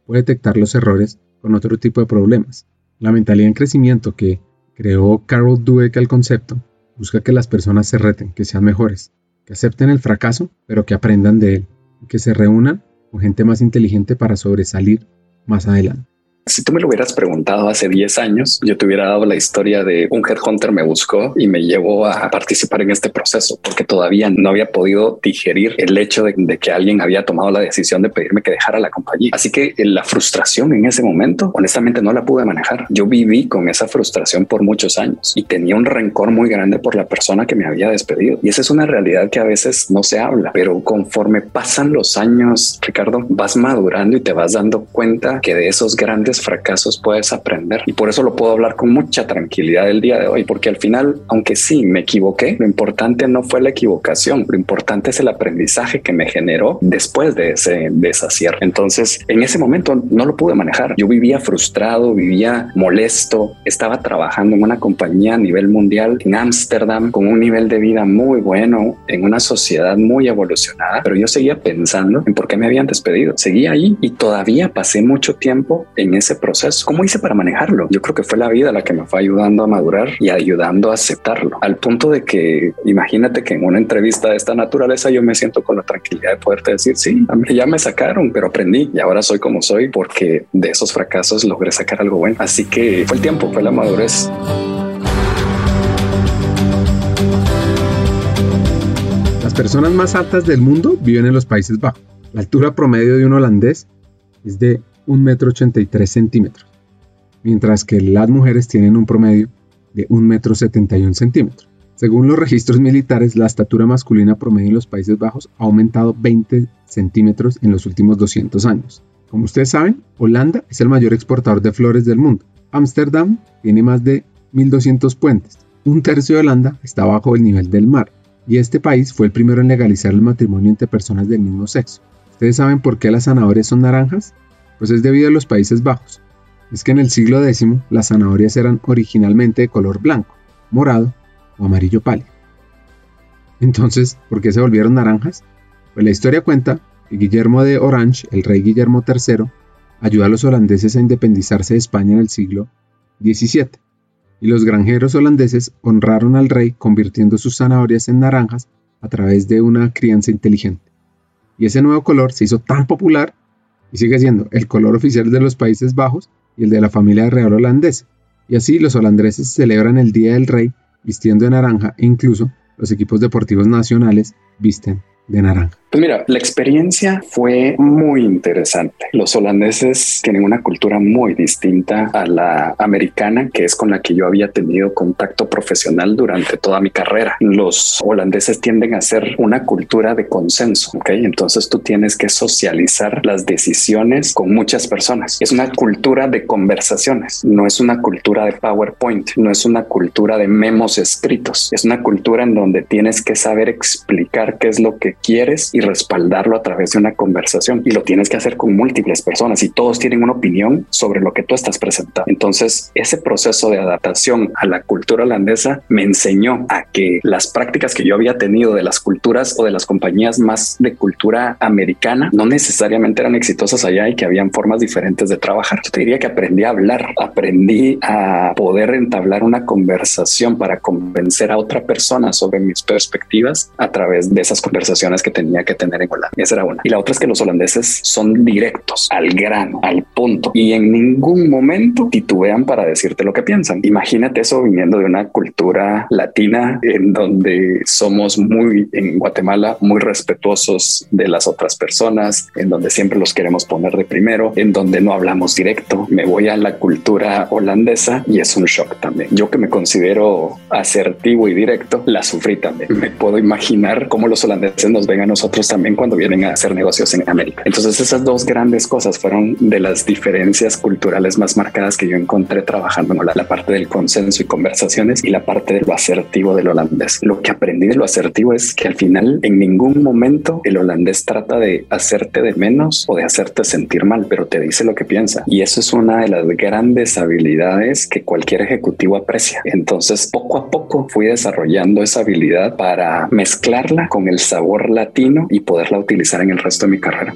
Puede detectar los errores con otro tipo de problemas. La mentalidad en crecimiento que creó Carol Dweck el concepto busca que las personas se reten, que sean mejores, que acepten el fracaso, pero que aprendan de él, y que se reúnan con gente más inteligente para sobresalir más adelante. Si tú me lo hubieras preguntado hace 10 años, yo te hubiera dado la historia de un headhunter me buscó y me llevó a participar en este proceso porque todavía no había podido digerir el hecho de, que alguien había tomado la decisión de pedirme que dejara la compañía. Así que la frustración en ese momento, honestamente, no la pude manejar. Yo viví con esa frustración por muchos años y tenía un rencor muy grande por la persona que me había despedido. Y esa es una realidad que a veces no se habla, pero conforme pasan los años, Ricardo, vas madurando y te vas dando cuenta que de esos grandes fracasos puedes aprender. Y por eso lo puedo hablar con mucha tranquilidad el día de hoy, porque al final, aunque sí me equivoqué, lo importante no fue la equivocación, lo importante es el aprendizaje que me generó después de ese desacierto. Entonces, en ese momento no lo pude manejar. Yo vivía frustrado, vivía molesto, estaba trabajando en una compañía a nivel mundial en Ámsterdam con un nivel de vida muy bueno, en una sociedad muy evolucionada, pero yo seguía pensando en por qué me habían despedido. Seguía ahí y todavía pasé mucho tiempo en ese ese proceso. ¿Cómo hice para manejarlo? Yo creo que fue la vida la que me fue ayudando a madurar y ayudando a aceptarlo. Al punto de que imagínate que en una entrevista de esta naturaleza yo me siento con la tranquilidad de poderte decir, sí, ya me sacaron, pero aprendí y ahora soy como soy porque de esos fracasos logré sacar algo bueno. Así que fue el tiempo, fue la madurez. Las personas más altas del mundo viven en los Países Bajos. La altura promedio de un holandés es de 1,83 m centímetros, mientras que las mujeres tienen un promedio de 1,71 m centímetros. Según los registros militares, la estatura masculina promedio en los Países Bajos ha aumentado 20 centímetros en los últimos 200 años. Como ustedes saben, Holanda es el mayor exportador de flores del mundo. Ámsterdam tiene más de 1.200 puentes. Un tercio de Holanda está bajo el nivel del mar. Y este país fue el primero en legalizar el matrimonio entre personas del mismo sexo. ¿Ustedes saben por qué las zanahorias son naranjas? Pues es debido a los Países Bajos. Es que en el siglo X las zanahorias eran originalmente de color blanco, morado o amarillo pálido. Entonces, ¿por qué se volvieron naranjas? Pues la historia cuenta que Guillermo de Orange, el rey Guillermo III, ayudó a los holandeses a independizarse de España en el siglo XVII, y los granjeros holandeses honraron al rey convirtiendo sus zanahorias en naranjas a través de una crianza inteligente. Y ese nuevo color se hizo tan popular y sigue siendo el color oficial de los Países Bajos y el de la familia real holandesa. Y así los holandeses celebran el Día del Rey vistiendo de naranja e incluso los equipos deportivos nacionales visten de naranja. Pues mira, la experiencia fue muy interesante. Los holandeses tienen una cultura muy distinta a la americana, que es con la que yo había tenido contacto profesional durante toda mi carrera. Los holandeses tienden a ser una cultura de consenso, ¿ok? Entonces tú tienes que socializar las decisiones con muchas personas. Es una cultura de conversaciones, no es una cultura de PowerPoint, no es una cultura de memos escritos, es una cultura en donde tienes que saber explicar qué es lo que quieres y respaldarlo a través de una conversación y lo tienes que hacer con múltiples personas y todos tienen una opinión sobre lo que tú estás presentando. Entonces, ese proceso de adaptación a la cultura holandesa me enseñó a que las prácticas que yo había tenido de las culturas o de las compañías más de cultura americana no necesariamente eran exitosas allá y que habían formas diferentes de trabajar. Yo te diría que aprendí a hablar, aprendí a poder entablar una conversación para convencer a otra persona sobre mis perspectivas a través de esas conversaciones que tenía que tener en Holanda. Esa era una. Y la otra es que los holandeses son directos, al grano, al punto, y en ningún momento titubean para decirte lo que piensan. Imagínate eso viniendo de una cultura latina en donde somos muy, en Guatemala, muy respetuosos de las otras personas, en donde siempre los queremos poner de primero, en donde no hablamos directo. Me voy a la cultura holandesa y es un shock también. Yo que me considero asertivo y directo, la sufrí también. Me puedo imaginar cómo los holandeses nos ven a nosotros también cuando vienen a hacer negocios en América. Entonces esas dos grandes cosas fueron de las diferencias culturales más marcadas que yo encontré trabajando en la parte del consenso y conversaciones y la parte de lo asertivo del holandés. Lo que aprendí de lo asertivo es que al final en ningún momento el holandés trata de hacerte de menos o de hacerte sentir mal, pero te dice lo que piensa. Y eso es una de las grandes habilidades que cualquier ejecutivo aprecia. Entonces, poco a poco fui desarrollando esa habilidad para mezclarla con el sabor latino y poderla utilizar en el resto de mi carrera.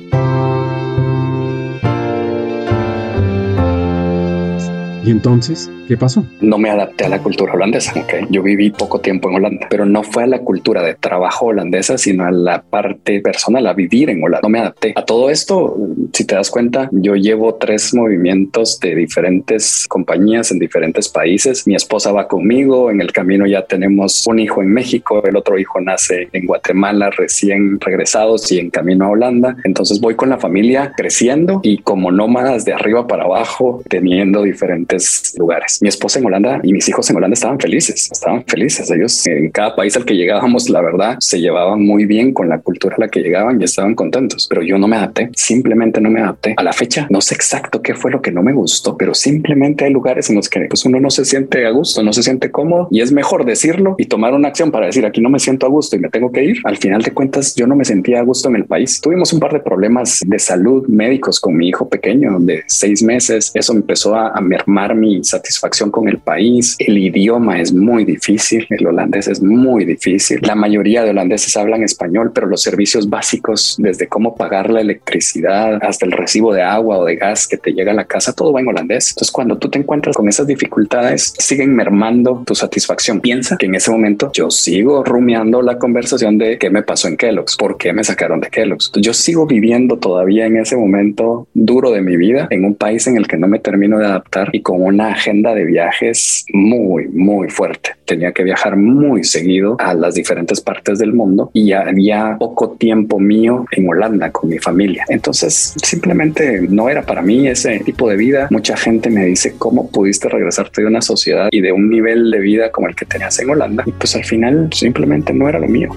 ¿Y entonces qué pasó? No me adapté a la cultura holandesa. Yo viví poco tiempo en Holanda, pero no fue a la cultura de trabajo holandesa, sino a la parte personal, a vivir en Holanda. No me adapté a todo esto. Si te das cuenta, yo llevo tres movimientos de diferentes compañías en diferentes países. Mi esposa va conmigo. En el camino ya tenemos un hijo en México, el otro hijo nace en Guatemala, recién regresados y en camino a Holanda. Entonces voy con la familia creciendo y como nómadas de arriba para abajo, teniendo diferentes lugares. Mi esposa en Holanda y mis hijos en Holanda estaban felices, estaban felices. Ellos en cada país al que llegábamos, la verdad, se llevaban muy bien con la cultura a la que llegaban y estaban contentos. Pero yo no me adapté, simplemente no me adapté. A la fecha, no sé exacto qué fue lo que no me gustó, pero simplemente hay lugares en los que pues, uno no se siente a gusto, no se siente cómodo y es mejor decirlo y tomar una acción para decir aquí no me siento a gusto y me tengo que ir. Al final de cuentas, yo no me sentía a gusto en el país. Tuvimos un par de problemas de salud médicos con mi hijo pequeño de seis meses. Eso empezó a, a mermar mi satisfacción con el país. El idioma es muy difícil, el holandés es muy difícil. La mayoría de holandeses hablan español, pero los servicios básicos, desde cómo pagar la electricidad hasta el recibo de agua o de gas que te llega a la casa, todo va en holandés. Entonces, cuando tú te encuentras con esas dificultades, siguen mermando tu satisfacción. Piensa que en ese momento yo sigo rumiando la conversación de qué me pasó en Kellogg's, por qué me sacaron de Kellogg's. yo sigo viviendo todavía en ese momento duro de mi vida en un país en el que no me termino de adaptar y con una agenda de viajes muy, muy fuerte. Tenía que viajar muy seguido a las diferentes partes del mundo y había poco tiempo mío en Holanda con mi familia. Entonces simplemente no era para mí ese tipo de vida. Mucha gente me dice cómo pudiste regresarte de una sociedad y de un nivel de vida como el que tenías en Holanda. Y pues al final simplemente no era lo mío.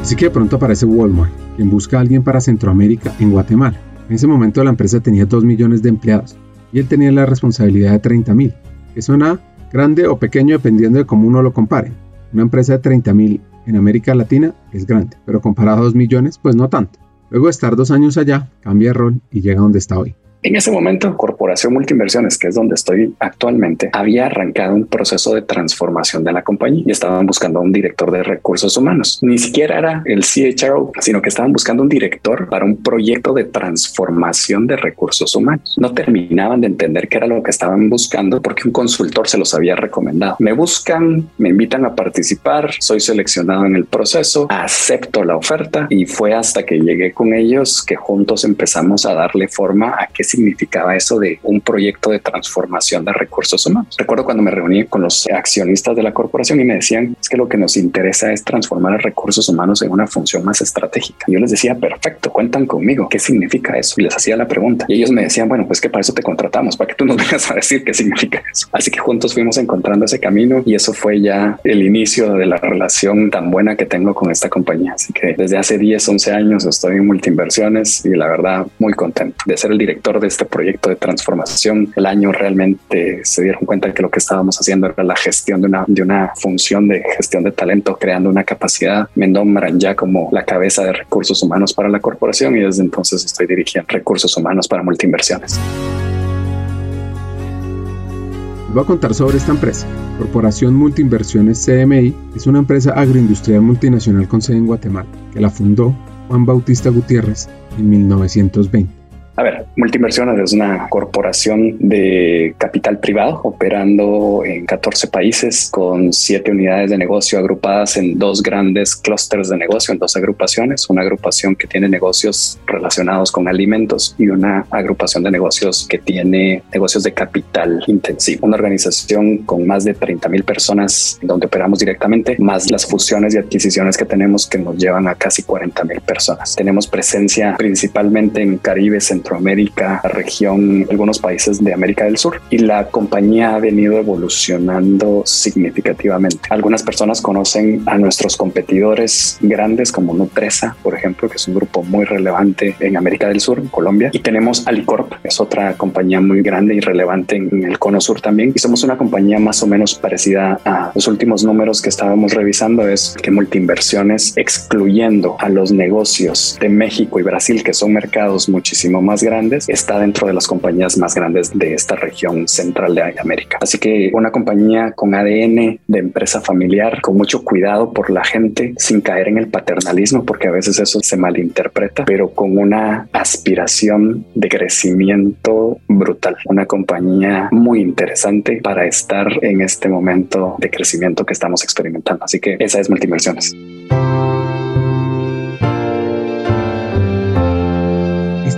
Así que de pronto aparece Walmart, quien busca a alguien para Centroamérica en Guatemala. En ese momento la empresa tenía 2 millones de empleados y él tenía la responsabilidad de 30 mil, que suena grande o pequeño dependiendo de cómo uno lo compare. Una empresa de 30 mil en América Latina es grande, pero comparado a 2 millones, pues no tanto. Luego de estar dos años allá, cambia de rol y llega donde está hoy. En ese momento, Corporación Multinversiones, que es donde estoy actualmente, había arrancado un proceso de transformación de la compañía y estaban buscando a un director de recursos humanos. Ni siquiera era el CHRO, sino que estaban buscando un director para un proyecto de transformación de recursos humanos. No terminaban de entender qué era lo que estaban buscando porque un consultor se los había recomendado. Me buscan, me invitan a participar, soy seleccionado en el proceso, acepto la oferta y fue hasta que llegué con ellos que juntos empezamos a darle forma a que significaba eso de un proyecto de transformación de recursos humanos. Recuerdo cuando me reuní con los accionistas de la corporación y me decían es que lo que nos interesa es transformar a recursos humanos en una función más estratégica. Yo les decía, perfecto, cuentan conmigo. ¿Qué significa eso? Y les hacía la pregunta. Y ellos me decían, bueno, pues que para eso te contratamos, para que tú nos <laughs> vengas a decir qué significa eso. Así que juntos fuimos encontrando ese camino y eso fue ya el inicio de la relación tan buena que tengo con esta compañía. Así que desde hace 10, 11 años estoy en multiinversiones y la verdad muy contento de ser el director de este proyecto de transformación, el año realmente se dieron cuenta que lo que estábamos haciendo era la gestión de una, de una función de gestión de talento, creando una capacidad. Me nombran ya como la cabeza de recursos humanos para la corporación y desde entonces estoy dirigiendo recursos humanos para multiinversiones. voy a contar sobre esta empresa. Corporación Multiinversiones CMI es una empresa agroindustrial multinacional con sede en Guatemala, que la fundó Juan Bautista Gutiérrez en 1920 A ver, Multiinversiones es una corporación de capital privado operando en 14 países con siete unidades de negocio agrupadas en dos grandes clústeres de negocio, en dos agrupaciones, una agrupación que tiene negocios relacionados con alimentos y una agrupación de negocios que tiene negocios de capital intensivo. Una organización con más de 30 mil personas donde operamos directamente, más las fusiones y adquisiciones que tenemos que nos llevan a casi 40 mil personas. Tenemos presencia principalmente en Caribe, Centroamérica, región, algunos países de América del Sur y la compañía ha venido evolucionando significativamente. Algunas personas conocen a nuestros competidores grandes como Nutresa, por ejemplo, que es un grupo muy relevante en América del Sur, en Colombia. Y tenemos Alicorp, es otra compañía muy grande y relevante en el Cono Sur también. Y somos una compañía más o menos parecida a los últimos números que estábamos revisando, es que Multiinversiones, excluyendo a los negocios de México y Brasil, que son mercados muchísimo más grandes, está dentro de las compañías más grandes de esta región central de América. Así que una compañía con ADN de empresa familiar, con mucho cuidado por la gente, sin caer en el paternalismo, porque a veces eso se malinterpreta, pero con una aspiración de crecimiento brutal. Una compañía muy interesante para estar en este momento de crecimiento que estamos experimentando. Así que esa es Multiversiones.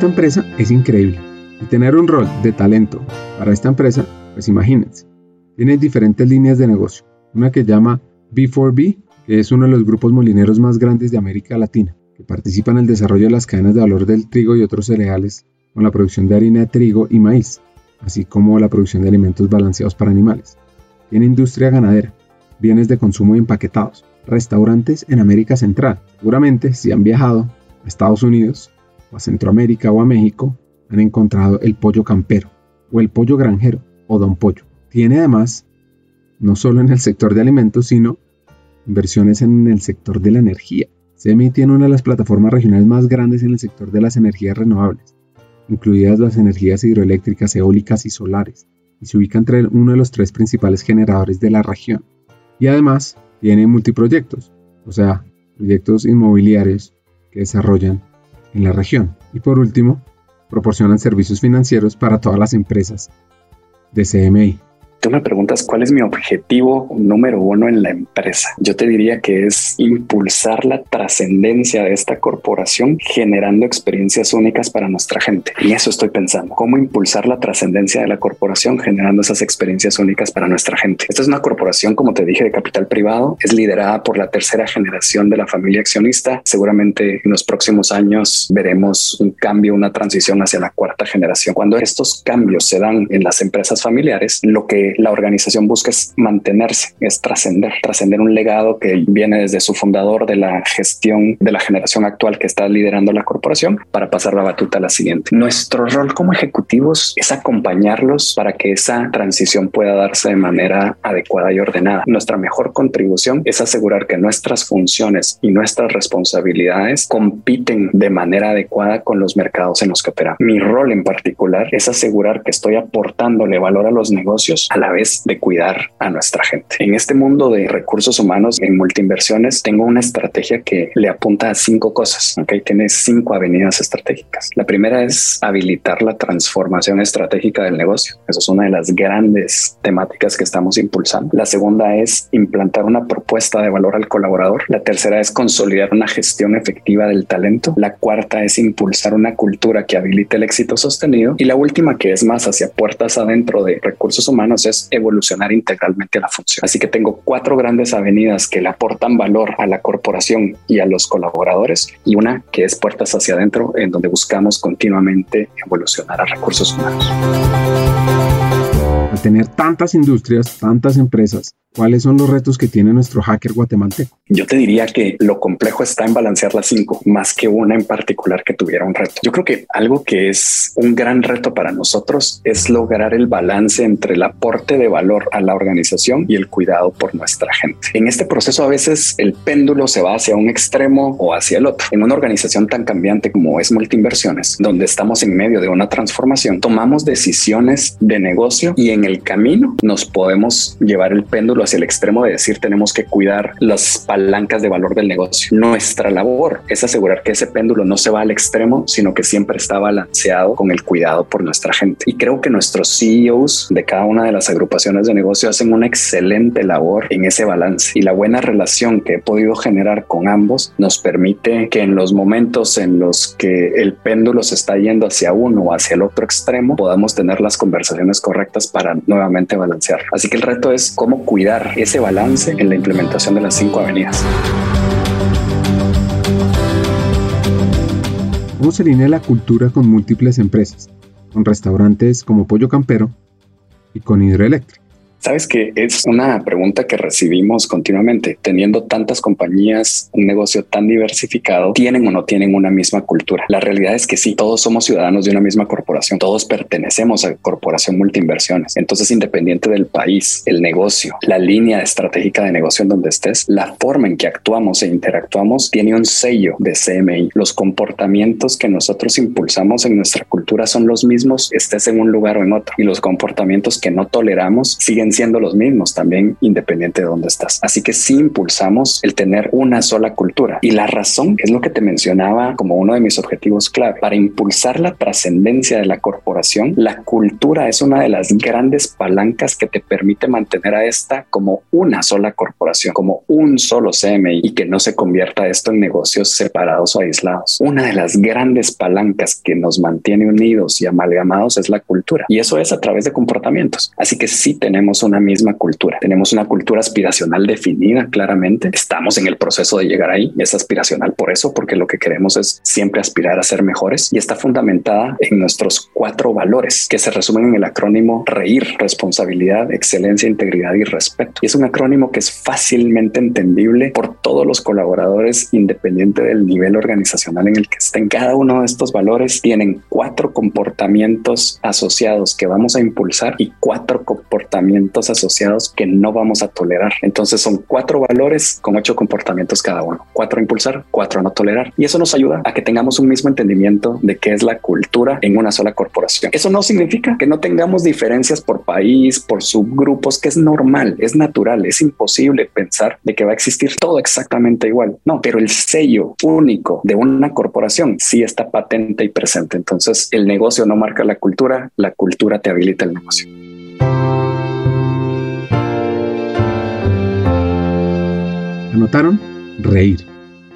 Esta empresa es increíble y tener un rol de talento para esta empresa, pues imagínense, tiene diferentes líneas de negocio. Una que llama B4B, que es uno de los grupos molineros más grandes de América Latina, que participa en el desarrollo de las cadenas de valor del trigo y otros cereales, con la producción de harina de trigo y maíz, así como la producción de alimentos balanceados para animales. Tiene industria ganadera, bienes de consumo empaquetados, restaurantes en América Central. Seguramente, si han viajado a Estados Unidos, a Centroamérica o a México, han encontrado el pollo campero, o el pollo granjero, o don pollo. Tiene además, no solo en el sector de alimentos, sino inversiones en el sector de la energía. CMI tiene una de las plataformas regionales más grandes en el sector de las energías renovables, incluidas las energías hidroeléctricas, eólicas y solares, y se ubica entre uno de los tres principales generadores de la región. Y además tiene multiproyectos, o sea, proyectos inmobiliarios que desarrollan en la región. Y por último, proporcionan servicios financieros para todas las empresas de CMI tú me preguntas cuál es mi objetivo número uno en la empresa, yo te diría que es impulsar la trascendencia de esta corporación generando experiencias únicas para nuestra gente. Y eso estoy pensando, cómo impulsar la trascendencia de la corporación generando esas experiencias únicas para nuestra gente. Esta es una corporación, como te dije, de capital privado, es liderada por la tercera generación de la familia accionista. Seguramente en los próximos años veremos un cambio, una transición hacia la cuarta generación. Cuando estos cambios se dan en las empresas familiares, lo que la organización busca es mantenerse, es trascender, trascender un legado que viene desde su fundador de la gestión de la generación actual que está liderando la corporación para pasar la batuta a la siguiente. Nuestro rol como ejecutivos es acompañarlos para que esa transición pueda darse de manera adecuada y ordenada. Nuestra mejor contribución es asegurar que nuestras funciones y nuestras responsabilidades compiten de manera adecuada con los mercados en los que operamos. Mi rol en particular es asegurar que estoy aportándole valor a los negocios la vez de cuidar a nuestra gente. En este mundo de recursos humanos en multiinversiones tengo una estrategia que le apunta a cinco cosas. Ok, tiene cinco avenidas estratégicas. La primera es habilitar la transformación estratégica del negocio. Eso es una de las grandes temáticas que estamos impulsando. La segunda es implantar una propuesta de valor al colaborador. La tercera es consolidar una gestión efectiva del talento. La cuarta es impulsar una cultura que habilite el éxito sostenido. Y la última, que es más hacia puertas adentro de recursos humanos, es evolucionar integralmente la función. Así que tengo cuatro grandes avenidas que le aportan valor a la corporación y a los colaboradores y una que es puertas hacia adentro en donde buscamos continuamente evolucionar a recursos humanos. Al tener tantas industrias, tantas empresas, ¿Cuáles son los retos que tiene nuestro hacker guatemalteco? Yo te diría que lo complejo está en balancear las cinco, más que una en particular que tuviera un reto. Yo creo que algo que es un gran reto para nosotros es lograr el balance entre el aporte de valor a la organización y el cuidado por nuestra gente. En este proceso a veces el péndulo se va hacia un extremo o hacia el otro. En una organización tan cambiante como es Multiinversiones, donde estamos en medio de una transformación, tomamos decisiones de negocio y en el camino nos podemos llevar el péndulo hacia el extremo de decir tenemos que cuidar las palancas de valor del negocio. Nuestra labor es asegurar que ese péndulo no se va al extremo, sino que siempre está balanceado con el cuidado por nuestra gente. Y creo que nuestros CEOs de cada una de las agrupaciones de negocio hacen una excelente labor en ese balance y la buena relación que he podido generar con ambos nos permite que en los momentos en los que el péndulo se está yendo hacia uno o hacia el otro extremo podamos tener las conversaciones correctas para nuevamente balancear. Así que el reto es cómo cuidar ese balance en la implementación de las cinco avenidas. ¿Cómo se alinea la cultura con múltiples empresas, con restaurantes como Pollo Campero y con Hidroeléctrica? Sabes que es una pregunta que recibimos continuamente. Teniendo tantas compañías, un negocio tan diversificado, ¿tienen o no tienen una misma cultura? La realidad es que sí, todos somos ciudadanos de una misma corporación, todos pertenecemos a Corporación Multiinversiones. Entonces, independiente del país, el negocio, la línea estratégica de negocio en donde estés, la forma en que actuamos e interactuamos tiene un sello de CMI. Los comportamientos que nosotros impulsamos en nuestra cultura son los mismos, estés en un lugar o en otro. Y los comportamientos que no toleramos siguen siendo los mismos también independiente de dónde estás. Así que sí impulsamos el tener una sola cultura. Y la razón es lo que te mencionaba como uno de mis objetivos clave. Para impulsar la trascendencia de la corporación, la cultura es una de las grandes palancas que te permite mantener a esta como una sola corporación, como un solo CMI y que no se convierta esto en negocios separados o aislados. Una de las grandes palancas que nos mantiene unidos y amalgamados es la cultura y eso es a través de comportamientos. Así que sí tenemos una misma cultura. Tenemos una cultura aspiracional definida claramente. Estamos en el proceso de llegar ahí. Es aspiracional por eso, porque lo que queremos es siempre aspirar a ser mejores y está fundamentada en nuestros cuatro valores que se resumen en el acrónimo REIR, responsabilidad, excelencia, integridad y respeto. Y es un acrónimo que es fácilmente entendible por todos los colaboradores independiente del nivel organizacional en el que estén. Cada uno de estos valores tienen cuatro comportamientos asociados que vamos a impulsar y cuatro comportamientos asociados que no vamos a tolerar. Entonces son cuatro valores con ocho comportamientos cada uno. Cuatro a impulsar, cuatro a no tolerar. Y eso nos ayuda a que tengamos un mismo entendimiento de qué es la cultura en una sola corporación. Eso no significa que no tengamos diferencias por país, por subgrupos, que es normal, es natural, es imposible pensar de que va a existir todo exactamente igual. No, pero el sello único de una corporación sí está patente y presente. Entonces el negocio no marca la cultura, la cultura te habilita el negocio. ¿Anotaron? Reír,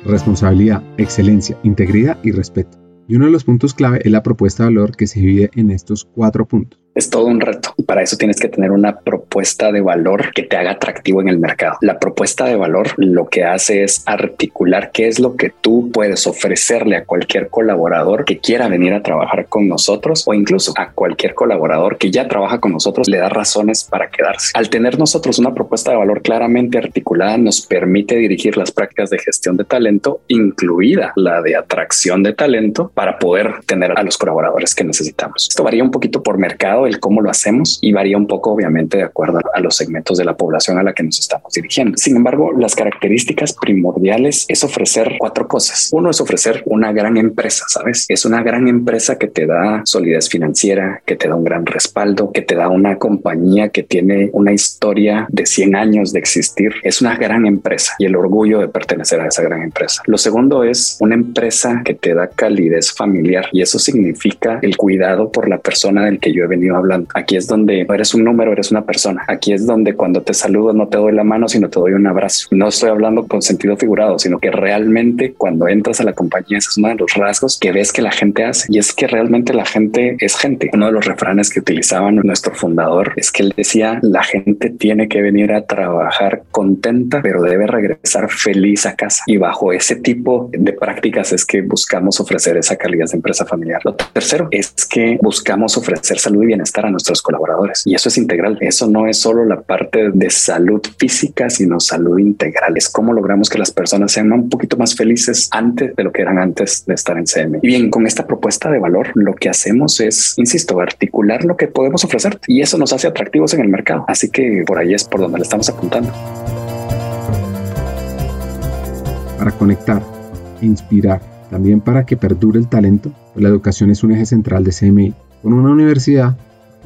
responsabilidad, excelencia, integridad y respeto. Y uno de los puntos clave es la propuesta de valor que se divide en estos cuatro puntos es todo un reto y para eso tienes que tener una propuesta de valor que te haga atractivo en el mercado. La propuesta de valor lo que hace es articular qué es lo que tú puedes ofrecerle a cualquier colaborador que quiera venir a trabajar con nosotros o incluso a cualquier colaborador que ya trabaja con nosotros le da razones para quedarse. Al tener nosotros una propuesta de valor claramente articulada nos permite dirigir las prácticas de gestión de talento, incluida la de atracción de talento, para poder tener a los colaboradores que necesitamos. Esto varía un poquito por mercado el cómo lo hacemos y varía un poco, obviamente, de acuerdo a los segmentos de la población a la que nos estamos dirigiendo. Sin embargo, las características primordiales es ofrecer cuatro cosas. Uno es ofrecer una gran empresa, ¿sabes? Es una gran empresa que te da solidez financiera, que te da un gran respaldo, que te da una compañía que tiene una historia de 100 años de existir. Es una gran empresa y el orgullo de pertenecer a esa gran empresa. Lo segundo es una empresa que te da calidez familiar y eso significa el cuidado por la persona del que yo he venido hablando. Aquí es donde eres un número, eres una persona. Aquí es donde cuando te saludo no te doy la mano, sino te doy un abrazo. No estoy hablando con sentido figurado, sino que realmente cuando entras a la compañía, ese es uno de los rasgos que ves que la gente hace. Y es que realmente la gente es gente. Uno de los refranes que utilizaban nuestro fundador es que él decía, la gente tiene que venir a trabajar contenta, pero debe regresar feliz a casa. Y bajo ese tipo de prácticas es que buscamos ofrecer esa calidad de empresa familiar. Lo tercero es que buscamos ofrecer salud y bienestar estar a nuestros colaboradores. Y eso es integral. Eso no es solo la parte de salud física, sino salud integral. Es cómo logramos que las personas sean un poquito más felices antes de lo que eran antes de estar en CM. Y bien, con esta propuesta de valor, lo que hacemos es, insisto, articular lo que podemos ofrecer y eso nos hace atractivos en el mercado. Así que por ahí es por donde le estamos apuntando. Para conectar, inspirar, también para que perdure el talento, la educación es un eje central de CMI. Con una universidad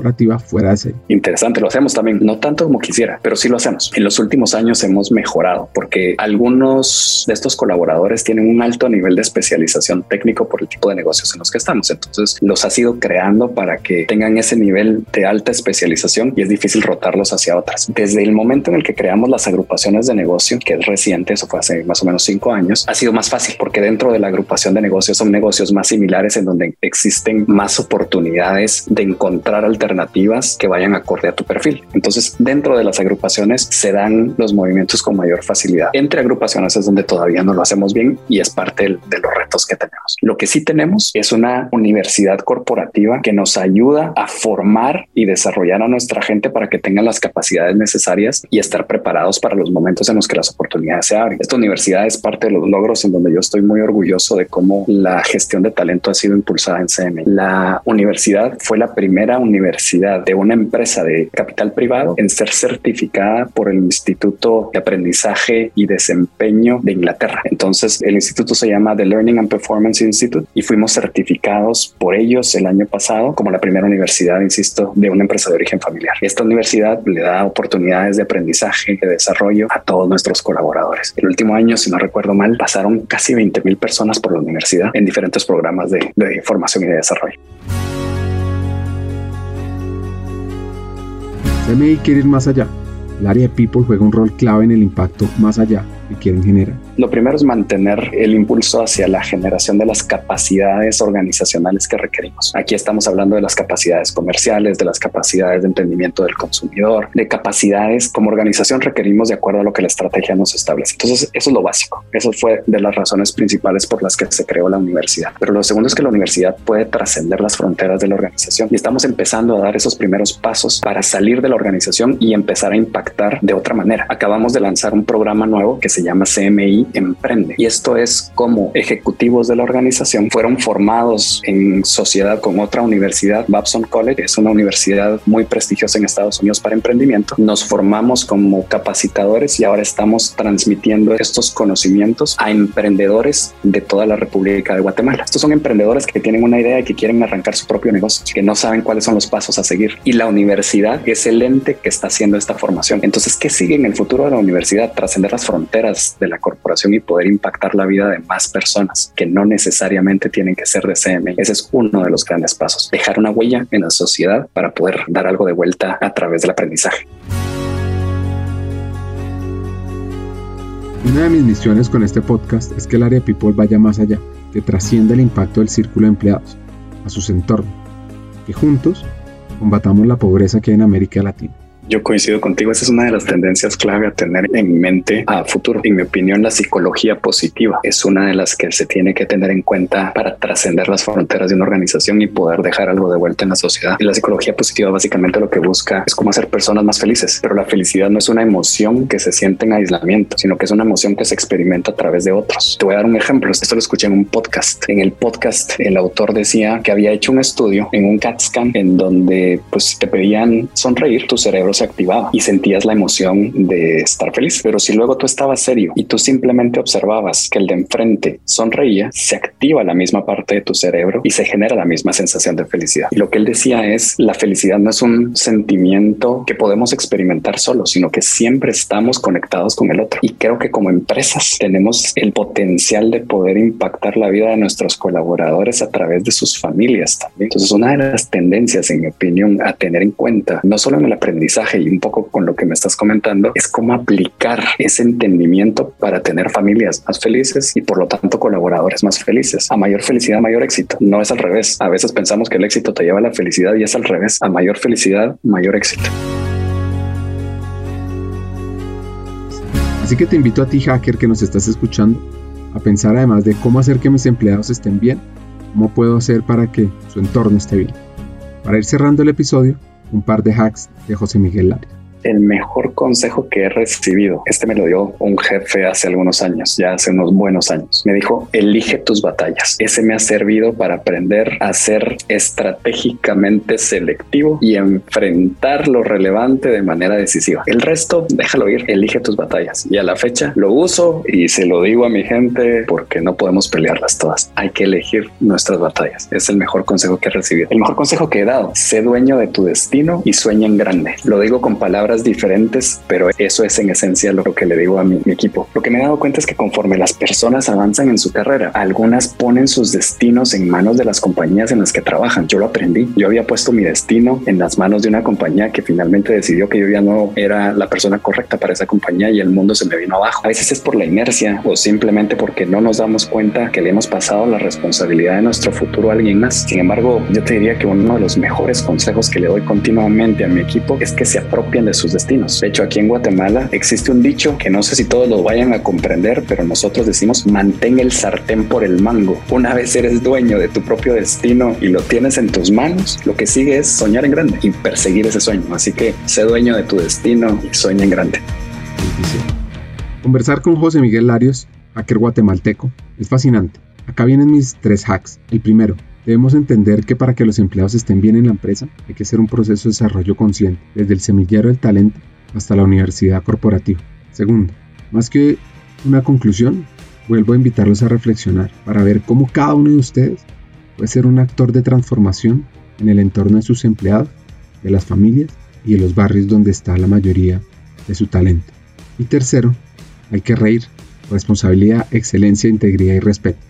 corporativa fuera de serie. Interesante, lo hacemos también, no tanto como quisiera, pero sí lo hacemos. En los últimos años hemos mejorado porque algunos de estos colaboradores tienen un alto nivel de especialización técnico por el tipo de negocios en los que estamos. Entonces los ha sido creando para que tengan ese nivel de alta especialización y es difícil rotarlos hacia otras. Desde el momento en el que creamos las agrupaciones de negocio, que es reciente, eso fue hace más o menos cinco años, ha sido más fácil porque dentro de la agrupación de negocios son negocios más similares en donde existen más oportunidades de encontrar alternativas que vayan acorde a tu perfil. Entonces, dentro de las agrupaciones se dan los movimientos con mayor facilidad. Entre agrupaciones es donde todavía no lo hacemos bien y es parte de los retos que tenemos. Lo que sí tenemos es una universidad corporativa que nos ayuda a formar y desarrollar a nuestra gente para que tengan las capacidades necesarias y estar preparados para los momentos en los que las oportunidades se abren. Esta universidad es parte de los logros en donde yo estoy muy orgulloso de cómo la gestión de talento ha sido impulsada en CM. La universidad fue la primera universidad de una empresa de capital privado en ser certificada por el Instituto de Aprendizaje y Desempeño de Inglaterra. Entonces, el instituto se llama The Learning and Performance Institute y fuimos certificados por ellos el año pasado como la primera universidad, insisto, de una empresa de origen familiar. Esta universidad le da oportunidades de aprendizaje, de desarrollo a todos nuestros colaboradores. El último año, si no recuerdo mal, pasaron casi 20 mil personas por la universidad en diferentes programas de, de formación y de desarrollo. CMI quiere ir más allá. El área de People juega un rol clave en el impacto más allá que quieren generar. Lo primero es mantener el impulso hacia la generación de las capacidades organizacionales que requerimos. Aquí estamos hablando de las capacidades comerciales, de las capacidades de entendimiento del consumidor, de capacidades como organización requerimos de acuerdo a lo que la estrategia nos establece. Entonces, eso es lo básico. Eso fue de las razones principales por las que se creó la universidad. Pero lo segundo es que la universidad puede trascender las fronteras de la organización y estamos empezando a dar esos primeros pasos para salir de la organización y empezar a impactar de otra manera. Acabamos de lanzar un programa nuevo que se llama CMI Emprende. Y esto es como ejecutivos de la organización fueron formados en sociedad con otra universidad, Babson College, es una universidad muy prestigiosa en Estados Unidos para emprendimiento. Nos formamos como capacitadores y ahora estamos transmitiendo estos conocimientos a emprendedores de toda la República de Guatemala. Estos son emprendedores que tienen una idea y que quieren arrancar su propio negocio, que no saben cuáles son los pasos a seguir. Y la universidad es el ente que está haciendo esta formación. Entonces, ¿qué sigue en el futuro de la universidad? Trascender las fronteras de la corporación y poder impactar la vida de más personas que no necesariamente tienen que ser de CMI. Ese es uno de los grandes pasos. Dejar una huella en la sociedad para poder dar algo de vuelta a través del aprendizaje. Una de mis misiones con este podcast es que el área People vaya más allá, que trascienda el impacto del círculo de empleados, a sus entornos, que juntos combatamos la pobreza que hay en América Latina. Yo coincido contigo, esa es una de las tendencias clave a tener en mente a futuro. En mi opinión, la psicología positiva es una de las que se tiene que tener en cuenta para trascender las fronteras de una organización y poder dejar algo de vuelta en la sociedad. Y la psicología positiva básicamente lo que busca es cómo hacer personas más felices, pero la felicidad no es una emoción que se siente en aislamiento, sino que es una emoción que se experimenta a través de otros. Te voy a dar un ejemplo. Esto lo escuché en un podcast. En el podcast, el autor decía que había hecho un estudio en un CAT scan en donde pues te pedían sonreír, tu cerebro se activaba y sentías la emoción de estar feliz. Pero si luego tú estabas serio y tú simplemente observabas que el de enfrente sonreía, se activa la misma parte de tu cerebro y se genera la misma sensación de felicidad. Y lo que él decía es, la felicidad no es un sentimiento que podemos experimentar solo, sino que siempre estamos conectados con el otro. Y creo que como empresas tenemos el potencial de poder impactar la vida de nuestros colaboradores a través de sus familias también. Entonces, una de las tendencias, en mi opinión, a tener en cuenta, no solo en el aprendizaje, y un poco con lo que me estás comentando es cómo aplicar ese entendimiento para tener familias más felices y por lo tanto colaboradores más felices. A mayor felicidad, mayor éxito. No es al revés. A veces pensamos que el éxito te lleva a la felicidad y es al revés. A mayor felicidad, mayor éxito. Así que te invito a ti, hacker, que nos estás escuchando, a pensar además de cómo hacer que mis empleados estén bien, cómo puedo hacer para que su entorno esté bien. Para ir cerrando el episodio, un par de hacks de José Miguel Larios. El mejor consejo que he recibido, este me lo dio un jefe hace algunos años, ya hace unos buenos años. Me dijo, elige tus batallas. Ese me ha servido para aprender a ser estratégicamente selectivo y enfrentar lo relevante de manera decisiva. El resto, déjalo ir, elige tus batallas. Y a la fecha lo uso y se lo digo a mi gente porque no podemos pelearlas todas. Hay que elegir nuestras batallas. Es el mejor consejo que he recibido. El mejor consejo que he dado, sé dueño de tu destino y sueña en grande. Lo digo con palabras diferentes, pero eso es en esencia lo que le digo a mi, mi equipo. Lo que me he dado cuenta es que conforme las personas avanzan en su carrera, algunas ponen sus destinos en manos de las compañías en las que trabajan. Yo lo aprendí. Yo había puesto mi destino en las manos de una compañía que finalmente decidió que yo ya no era la persona correcta para esa compañía y el mundo se me vino abajo. A veces es por la inercia o simplemente porque no nos damos cuenta que le hemos pasado la responsabilidad de nuestro futuro a alguien más. Sin embargo, yo te diría que uno de los mejores consejos que le doy continuamente a mi equipo es que se apropien de sus destinos. De hecho, aquí en Guatemala existe un dicho que no sé si todos lo vayan a comprender, pero nosotros decimos mantén el sartén por el mango. Una vez eres dueño de tu propio destino y lo tienes en tus manos, lo que sigue es soñar en grande y perseguir ese sueño. Así que sé dueño de tu destino y sueña en grande. Conversar con José Miguel Larios, hacker guatemalteco, es fascinante. Acá vienen mis tres hacks. El primero, debemos entender que para que los empleados estén bien en la empresa hay que hacer un proceso de desarrollo consciente, desde el semillero del talento hasta la universidad corporativa. Segundo, más que una conclusión, vuelvo a invitarlos a reflexionar para ver cómo cada uno de ustedes puede ser un actor de transformación en el entorno de sus empleados, de las familias y de los barrios donde está la mayoría de su talento. Y tercero, hay que reír, responsabilidad, excelencia, integridad y respeto.